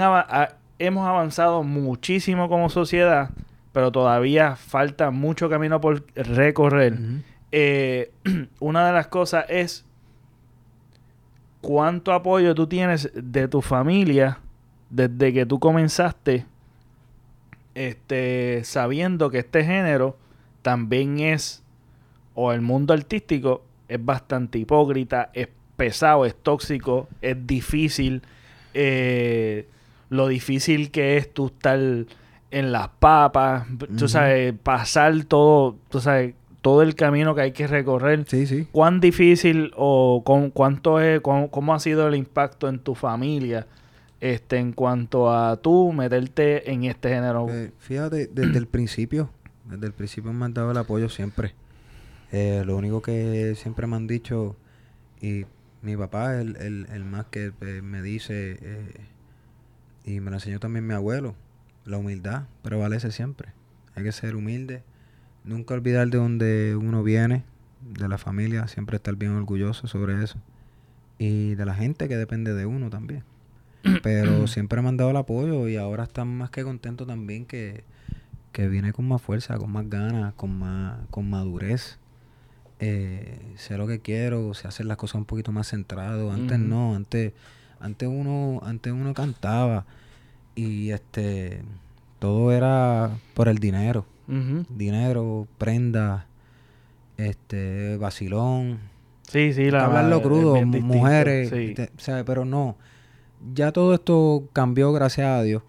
Speaker 1: hemos avanzado muchísimo como sociedad, pero todavía falta mucho camino por recorrer. Eh, (clears throat) una de las cosas es cuánto apoyo tú tienes de tu familia desde que tú comenzaste este sabiendo que este género también es o el mundo artístico es bastante hipócrita es pesado es tóxico es difícil eh, lo difícil que es tú estar en las papas tú sabes pasar todo tú sabes todo el camino que hay que recorrer
Speaker 2: Sí, sí.
Speaker 1: ¿Cuán difícil o con, cuánto es, cuán- cómo ha sido el impacto en tu familia este en cuanto a tú meterte en este género?
Speaker 2: Eh, fíjate, desde el principio, desde el principio me han dado el apoyo siempre. Eh, lo único que siempre me han dicho, y mi papá es el, el- el más que eh, me dice, eh, y me lo enseñó también mi abuelo, la humildad prevalece siempre. Hay que ser humilde, nunca olvidar de dónde uno viene, de la familia, siempre estar bien orgulloso sobre eso. Y de la gente que depende de uno también. (clears throat) Pero siempre me han dado el apoyo y ahora están más que contento también que, que viene con más fuerza, con más ganas, con más, con madurez. Eh, sé lo que quiero, sé hacer las cosas un poquito más centrado. Antes no, antes, antes uno, antes uno cantaba y este todo era por el dinero. Dinero, prenda, este, vacilón,
Speaker 1: Sí, sí, la
Speaker 2: hablarlo crudo, mujeres,
Speaker 1: sí.
Speaker 2: te- ¿sabes? pero no. Ya todo esto cambió, gracias a Dios.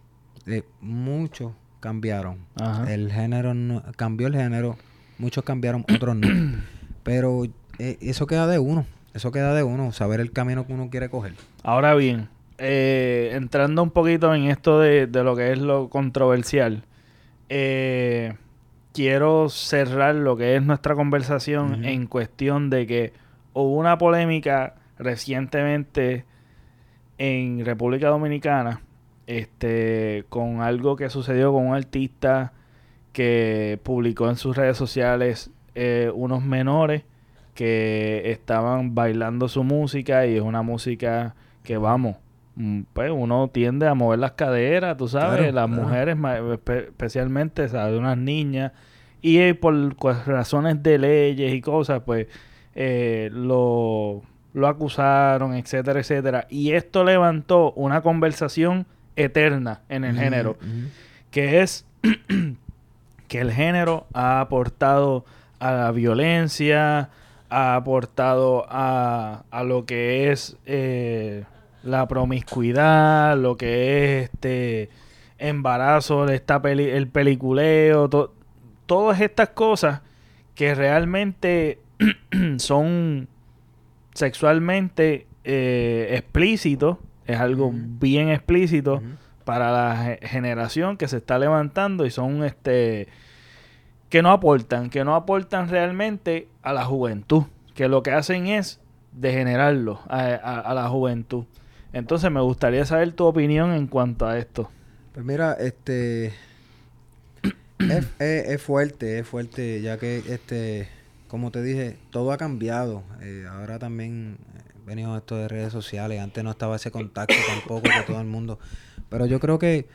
Speaker 2: Eh, muchos cambiaron.
Speaker 1: Ajá.
Speaker 2: El género no- cambió el género, muchos cambiaron, otros no. (clears throat) Pero eh, eso queda de uno. Eso queda de uno, saber el camino que uno quiere coger.
Speaker 1: Ahora bien, eh, entrando un poquito en esto de, de lo que es lo controversial, eh, quiero cerrar lo que es nuestra conversación en cuestión de que hubo una polémica recientemente en República Dominicana este con algo que sucedió con un artista que publicó en sus redes sociales eh, unos menores que estaban bailando su música y es una música que vamos pues uno tiende a mover las caderas tú sabes
Speaker 2: Claro,
Speaker 1: las
Speaker 2: claro.
Speaker 1: mujeres especialmente ¿sabes? unas niñas y eh, por cu- razones de leyes y cosas pues eh, lo lo acusaron etcétera etcétera y esto levantó una conversación eterna en el género que es (clears throat) que el género ha aportado a la violencia, ha aportado a, a lo que es eh, la promiscuidad, lo que es este embarazo, esta peli- el peliculeo, to- todas estas cosas que realmente (clears throat) son sexualmente eh, explícitos, es algo bien explícito para la ge- generación que se está levantando y son este que no aportan, que no aportan realmente a la juventud, que lo que hacen es degenerarlo a, a- a la juventud. Entonces me gustaría saber tu opinión en cuanto a esto.
Speaker 2: Pues mira, este es, fuerte, es fuerte, ya que este, como te dije, todo ha cambiado. Eh, ahora también eh, venido esto de redes sociales, antes no estaba ese contacto tampoco con todo el mundo. Pero yo creo que,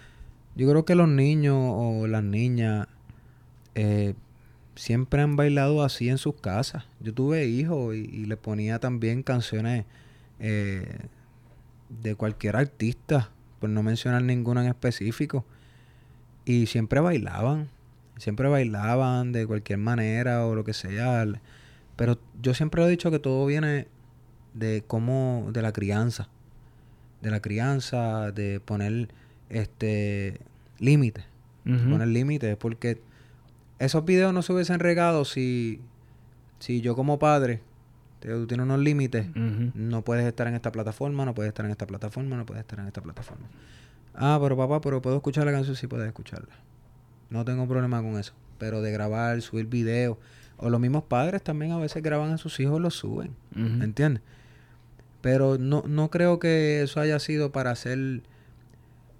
Speaker 2: yo creo que los niños o las niñas eh, siempre han bailado así en sus casas. Yo tuve hijos y, y le ponía también canciones de cualquier artista, por no mencionar ninguna en específico. Y siempre bailaban, siempre bailaban de cualquier manera o lo que sea. Pero yo siempre he dicho que todo viene de cómo, de la crianza. De la crianza, de poner este límites. Poner límites. Porque esos videos no se hubiesen regado si, si yo como padre, tú tienes unos límites. No puedes estar en esta plataforma, no puedes estar en esta plataforma, no puedes estar en esta plataforma. Ah, pero papá, pero puedo escuchar la canción, sí puedes escucharla. No tengo problema con eso. Pero de grabar, subir videos. O los mismos padres también a veces graban a sus hijos y los suben.
Speaker 1: Ujú.
Speaker 2: ¿Entiendes? Pero no, no creo que eso haya sido para hacer...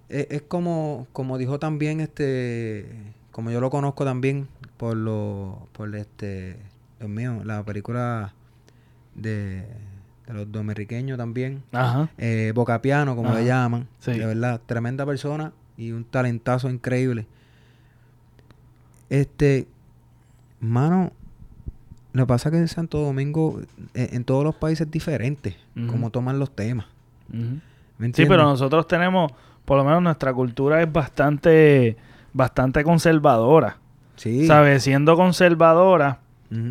Speaker 2: Es, es como, como dijo también este... Como yo lo conozco también por lo... Por este... Dios mío, la película de, de los dominiqueños también.
Speaker 1: Ajá.
Speaker 2: Eh, Bocapiano, como
Speaker 1: Ajá.
Speaker 2: le llaman.
Speaker 1: Sí.
Speaker 2: De verdad, tremenda persona y un talentazo increíble. Este, mano, lo que pasa es que en Santo Domingo, eh, en todos los países es diferente, cómo toman los temas.
Speaker 1: Ujú.
Speaker 2: ¿Me
Speaker 1: Sí, pero nosotros tenemos, por lo menos nuestra cultura es bastante, bastante conservadora.
Speaker 2: Sí.
Speaker 1: ¿Sabes? Siendo conservadora,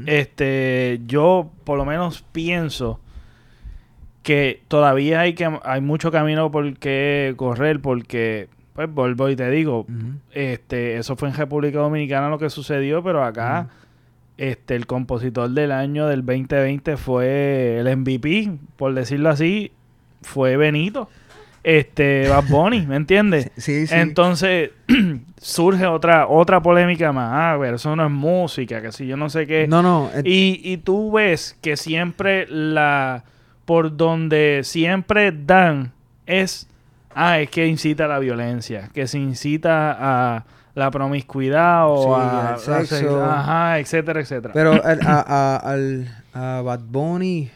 Speaker 1: Este, yo por lo menos pienso que todavía hay que hay mucho camino por qué correr porque pues vuelvo y te digo este eso fue en República Dominicana lo que sucedió pero acá este el compositor del año del 2020 fue el MVP por decirlo así fue Benito este Bad Bunny ¿me entiendes? (laughs)
Speaker 2: Sí, sí.
Speaker 1: Entonces (clears throat) surge otra otra polémica más. Ah, pero eso no es música, que si yo no sé qué.
Speaker 2: no, no. eh,
Speaker 1: Y, y tú ves que siempre la por donde siempre dan es ah, es que incita a la violencia, que se incita a la promiscuidad o
Speaker 2: Sí,
Speaker 1: a
Speaker 2: al sexo.
Speaker 1: sex- ajá, etcétera, etcétera.
Speaker 2: Pero (clears throat) al- a, a, al, a Bad Bunny,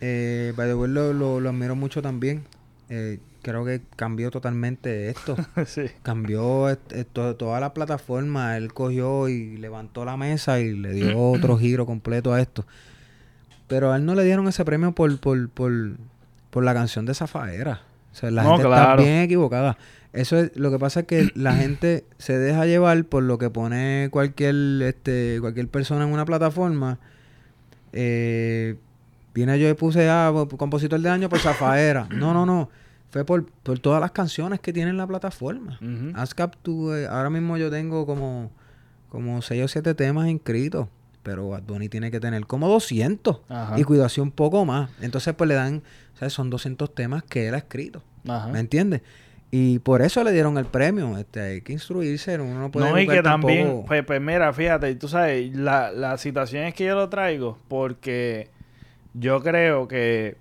Speaker 2: eh, by the way, lo, lo, lo admiro mucho también. Eh, creo que cambió totalmente esto. (laughs)
Speaker 1: sí.
Speaker 2: cambió est- esto- toda la plataforma. Él cogió y levantó la mesa y le dio (clears throat) otro giro completo a esto. Pero a él no le dieron ese premio por, por, por, por la canción de Zafaera. O sea, la
Speaker 1: No,
Speaker 2: gente
Speaker 1: claro.
Speaker 2: está bien equivocada. Eso es, lo que pasa es que (clears throat) la gente se deja llevar por lo que pone cualquier, este, cualquier persona en una plataforma. Eh, viene yo y puse ah, po- compositor de año por (clears throat) Zafaera. No, no, no. Fue por, por todas las canciones que tiene en la plataforma. ASCAP, tú, eh, ahora mismo yo tengo como, como 6 o 7 temas inscritos. pero Bad Bunny tiene que tener como 200
Speaker 1: Ajá.
Speaker 2: y cuidado así un poco más. Entonces, pues le dan, ¿sabes? Son 200 temas que él ha escrito.
Speaker 1: Ajá.
Speaker 2: ¿Me entiendes? Y por eso le dieron el premio. Este, hay que instruirse, uno no puede
Speaker 1: No, y que también,
Speaker 2: tampoco-
Speaker 1: pues, pues mira, fíjate, tú sabes, la, la situación es que yo lo traigo porque yo creo que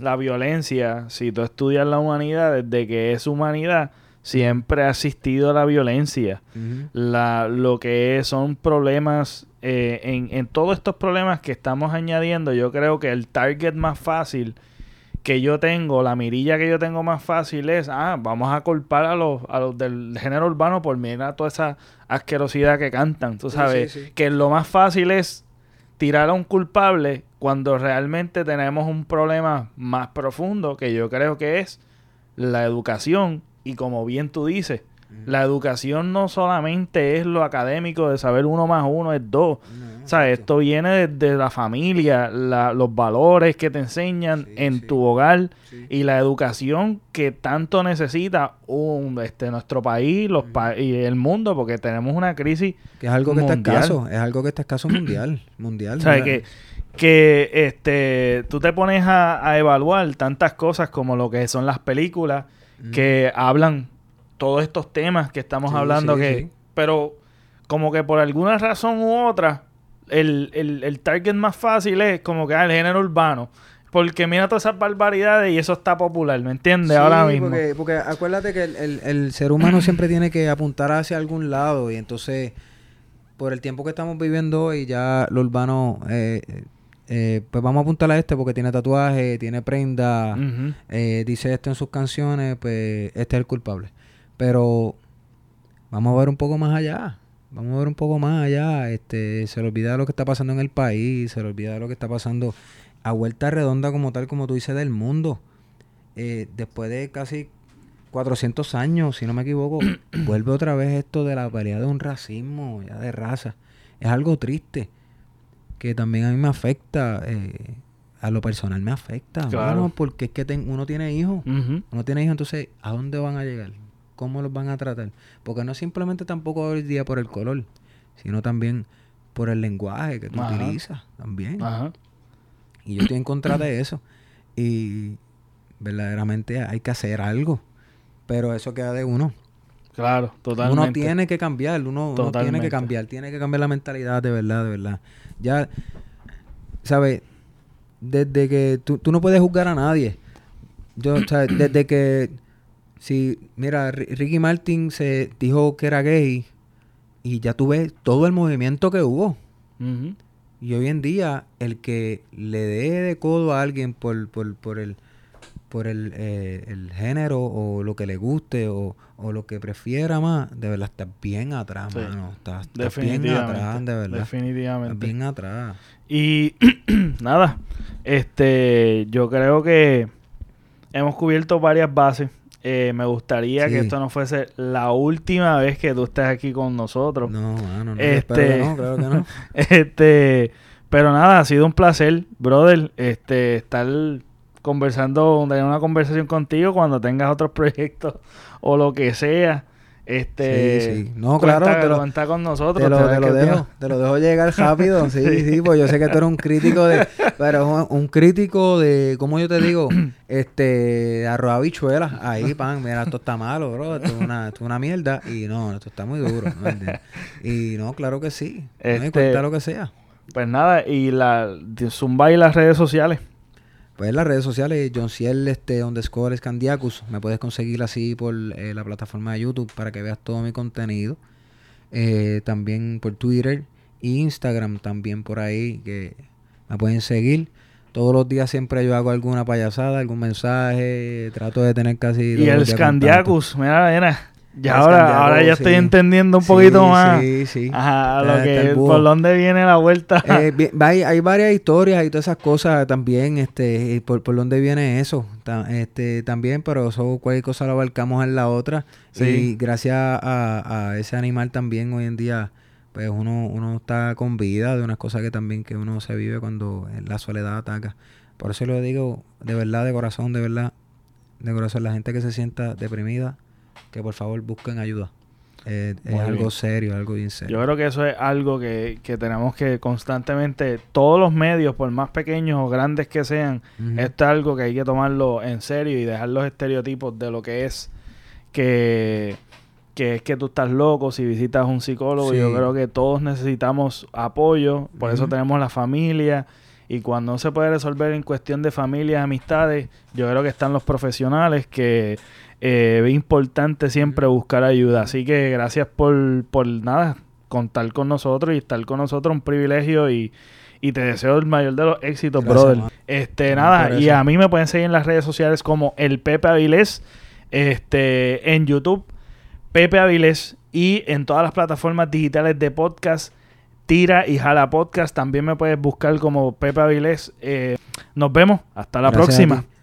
Speaker 1: la violencia, si tú estudias la humanidad, desde que es humanidad, siempre ha existido la violencia. La, lo que es- son problemas, eh, en, en todos estos problemas que estamos añadiendo, yo creo que el target más fácil que yo tengo, la mirilla que yo tengo más fácil es, ah, vamos a culpar a los, a los del género urbano por mirar toda esa asquerosidad que cantan, tú
Speaker 2: Sí,
Speaker 1: sabes,
Speaker 2: sí, sí.
Speaker 1: que lo más fácil es tirar a un culpable cuando realmente tenemos un problema más profundo que yo creo que es la educación. Y como bien tú dices, la educación no solamente es lo académico de saber uno más uno es dos.
Speaker 2: No,
Speaker 1: O sea, esto viene desde la familia, la- los valores que te enseñan
Speaker 2: Sí,
Speaker 1: en
Speaker 2: sí.
Speaker 1: tu hogar
Speaker 2: Sí.
Speaker 1: y la educación que tanto necesita un, este, nuestro país los pa- y el mundo, porque tenemos una crisis.
Speaker 2: Que es algo que está escaso, es algo que está escaso (clears throat) mundial, mundial.
Speaker 1: O sea, que, que este, tú te pones a, a evaluar tantas cosas como lo que son las películas que hablan todos estos temas que estamos
Speaker 2: Sí,
Speaker 1: hablando
Speaker 2: sí,
Speaker 1: que
Speaker 2: sí.
Speaker 1: pero como que por alguna razón u otra el, el, el target más fácil es como que ah, el género urbano porque mira todas esas barbaridades y eso está popular ¿me entiendes?
Speaker 2: Sí,
Speaker 1: ahora mismo
Speaker 2: Porque, porque acuérdate que el, el- el ser humano siempre tiene que apuntar hacia algún lado y entonces por el tiempo que estamos viviendo hoy ya lo urbano eh, eh, pues vamos a apuntar a este porque tiene tatuaje, tiene prenda, eh, dice esto en sus canciones, pues este es el culpable. Pero vamos a ver un poco más allá. Vamos a ver un poco más allá. Este, se le olvida de lo que está pasando en el país, se le olvida de lo que está pasando a vuelta redonda como tal, como tú dices, del mundo. Eh, después de casi 400 años, si no me equivoco, (coughs) vuelve otra vez esto de la pelea de un racismo, ya de raza. Es algo triste que también a mí me afecta, eh, a lo personal me afecta,
Speaker 1: Claro.
Speaker 2: mano, porque es que ten- uno tiene hijos, uno tiene hijos, entonces, ¿a dónde van a llegar? ¿Cómo los van a tratar? Porque no simplemente tampoco hoy día por el color, sino también por el lenguaje que tú
Speaker 1: Ajá.
Speaker 2: utilizas también.
Speaker 1: Ajá.
Speaker 2: Y yo estoy en contra de eso. Y verdaderamente hay que hacer algo. Pero eso queda de uno.
Speaker 1: claro totalmente
Speaker 2: Uno tiene que cambiar, uno, uno tiene que cambiar, tiene que cambiar la mentalidad de verdad, de verdad. Ya, ¿sabes? Desde que tú, tú no puedes juzgar a nadie. Yo, ¿sabes? Desde que, si, mira, Ri- Ricky Martin se dijo que era gay y ya tú ves todo el movimiento que hubo. Y hoy en día, el que le dé de codo a alguien por, por, por el por el, eh, el género o lo que le guste o, o lo que prefiera más, de verdad estás bien atrás,
Speaker 1: Sí.
Speaker 2: mano. Estás, estás bien
Speaker 1: definitivamente
Speaker 2: atrás, de verdad.
Speaker 1: definitivamente
Speaker 2: Estás bien atrás.
Speaker 1: Y (clears throat) nada, este, yo creo que hemos cubierto varias bases. Eh, me gustaría que esto no fuese la última vez que tú estés aquí con nosotros.
Speaker 2: No, mano, no.
Speaker 1: Este-
Speaker 2: no, claro que no. (laughs)
Speaker 1: Este, pero nada, ha sido un placer, brother, este, estar conversando, tener una conversación contigo cuando tengas otros (laughs) proyectos o lo que sea. Este,
Speaker 2: Sí, sí. No,
Speaker 1: cuenta-
Speaker 2: claro, te lo-
Speaker 1: cuenta con nosotros.
Speaker 2: Te lo, te dejo, te lo dejo llegar rápido. (laughs) Sí, sí, pues yo sé que tú eres un crítico de, pero un, un crítico de, ¿cómo yo te digo? (clears throat) Este, arroz habichuelas. Ahí, pan, mira, esto está malo, bro. Esto es una, esto es una mierda. Y no, esto está muy duro. Y no, claro que sí. No,
Speaker 1: Este-
Speaker 2: cuenta lo que sea.
Speaker 1: Pues nada, y la Zumba y las redes sociales.
Speaker 2: Pues en las redes sociales, John Ciel, este, underscore Scandiacus. Me puedes conseguir así por eh, la plataforma de YouTube para que veas todo mi contenido. Eh, también por Twitter e Instagram también por ahí que me pueden seguir. Todos los días siempre yo hago alguna payasada, algún mensaje. Trato de tener casi...
Speaker 1: Y el. Scandiacus, mira, mira. Ya ahora, ahora ya estoy entendiendo un
Speaker 2: Sí,
Speaker 1: poquito más.
Speaker 2: Sí, sí.
Speaker 1: Ajá, lo que, por dónde viene la vuelta.
Speaker 2: Eh, (laughs) hay, hay varias historias y todas esas cosas también, este, y por, por dónde viene eso, este, también, pero eso cualquier cosa lo abarcamos en la otra.
Speaker 1: Sí.
Speaker 2: Y gracias a, a ese animal también hoy en día, pues uno, uno está con vida de unas cosas que también que uno se vive cuando la soledad ataca. Por eso lo digo de verdad, de corazón, de verdad, de corazón, la gente que se sienta deprimida, que por favor busquen ayuda. eh, es algo serio, algo bien serio.
Speaker 1: Yo creo que eso es algo que, que tenemos que constantemente, todos los medios, por más pequeños o grandes que sean,
Speaker 2: Ujú.
Speaker 1: esto es algo que hay que tomarlo en serio y dejar los estereotipos de lo que es que, que es que tú estás loco si visitas a un psicólogo.
Speaker 2: Sí.
Speaker 1: Yo creo que todos necesitamos apoyo, por eso tenemos la familia. Y cuando no se puede resolver en cuestión de familias, amistades, yo creo que están los profesionales que eh, es importante siempre buscar ayuda. Así que gracias por, por nada, contar con nosotros y estar con nosotros, un privilegio y, y te deseo el mayor de los éxitos,
Speaker 2: Gracias,
Speaker 1: brother.
Speaker 2: man.
Speaker 1: Este,
Speaker 2: No,
Speaker 1: nada, y a mí me pueden seguir en las redes sociales como el Pepe Avilés, este, en YouTube, Pepe Avilés, y en todas las plataformas digitales de podcast, Tira y Jala Podcast. También me puedes buscar como Pepe Avilés. Eh, nos vemos, hasta la
Speaker 2: Gracias a
Speaker 1: próxima.
Speaker 2: ti.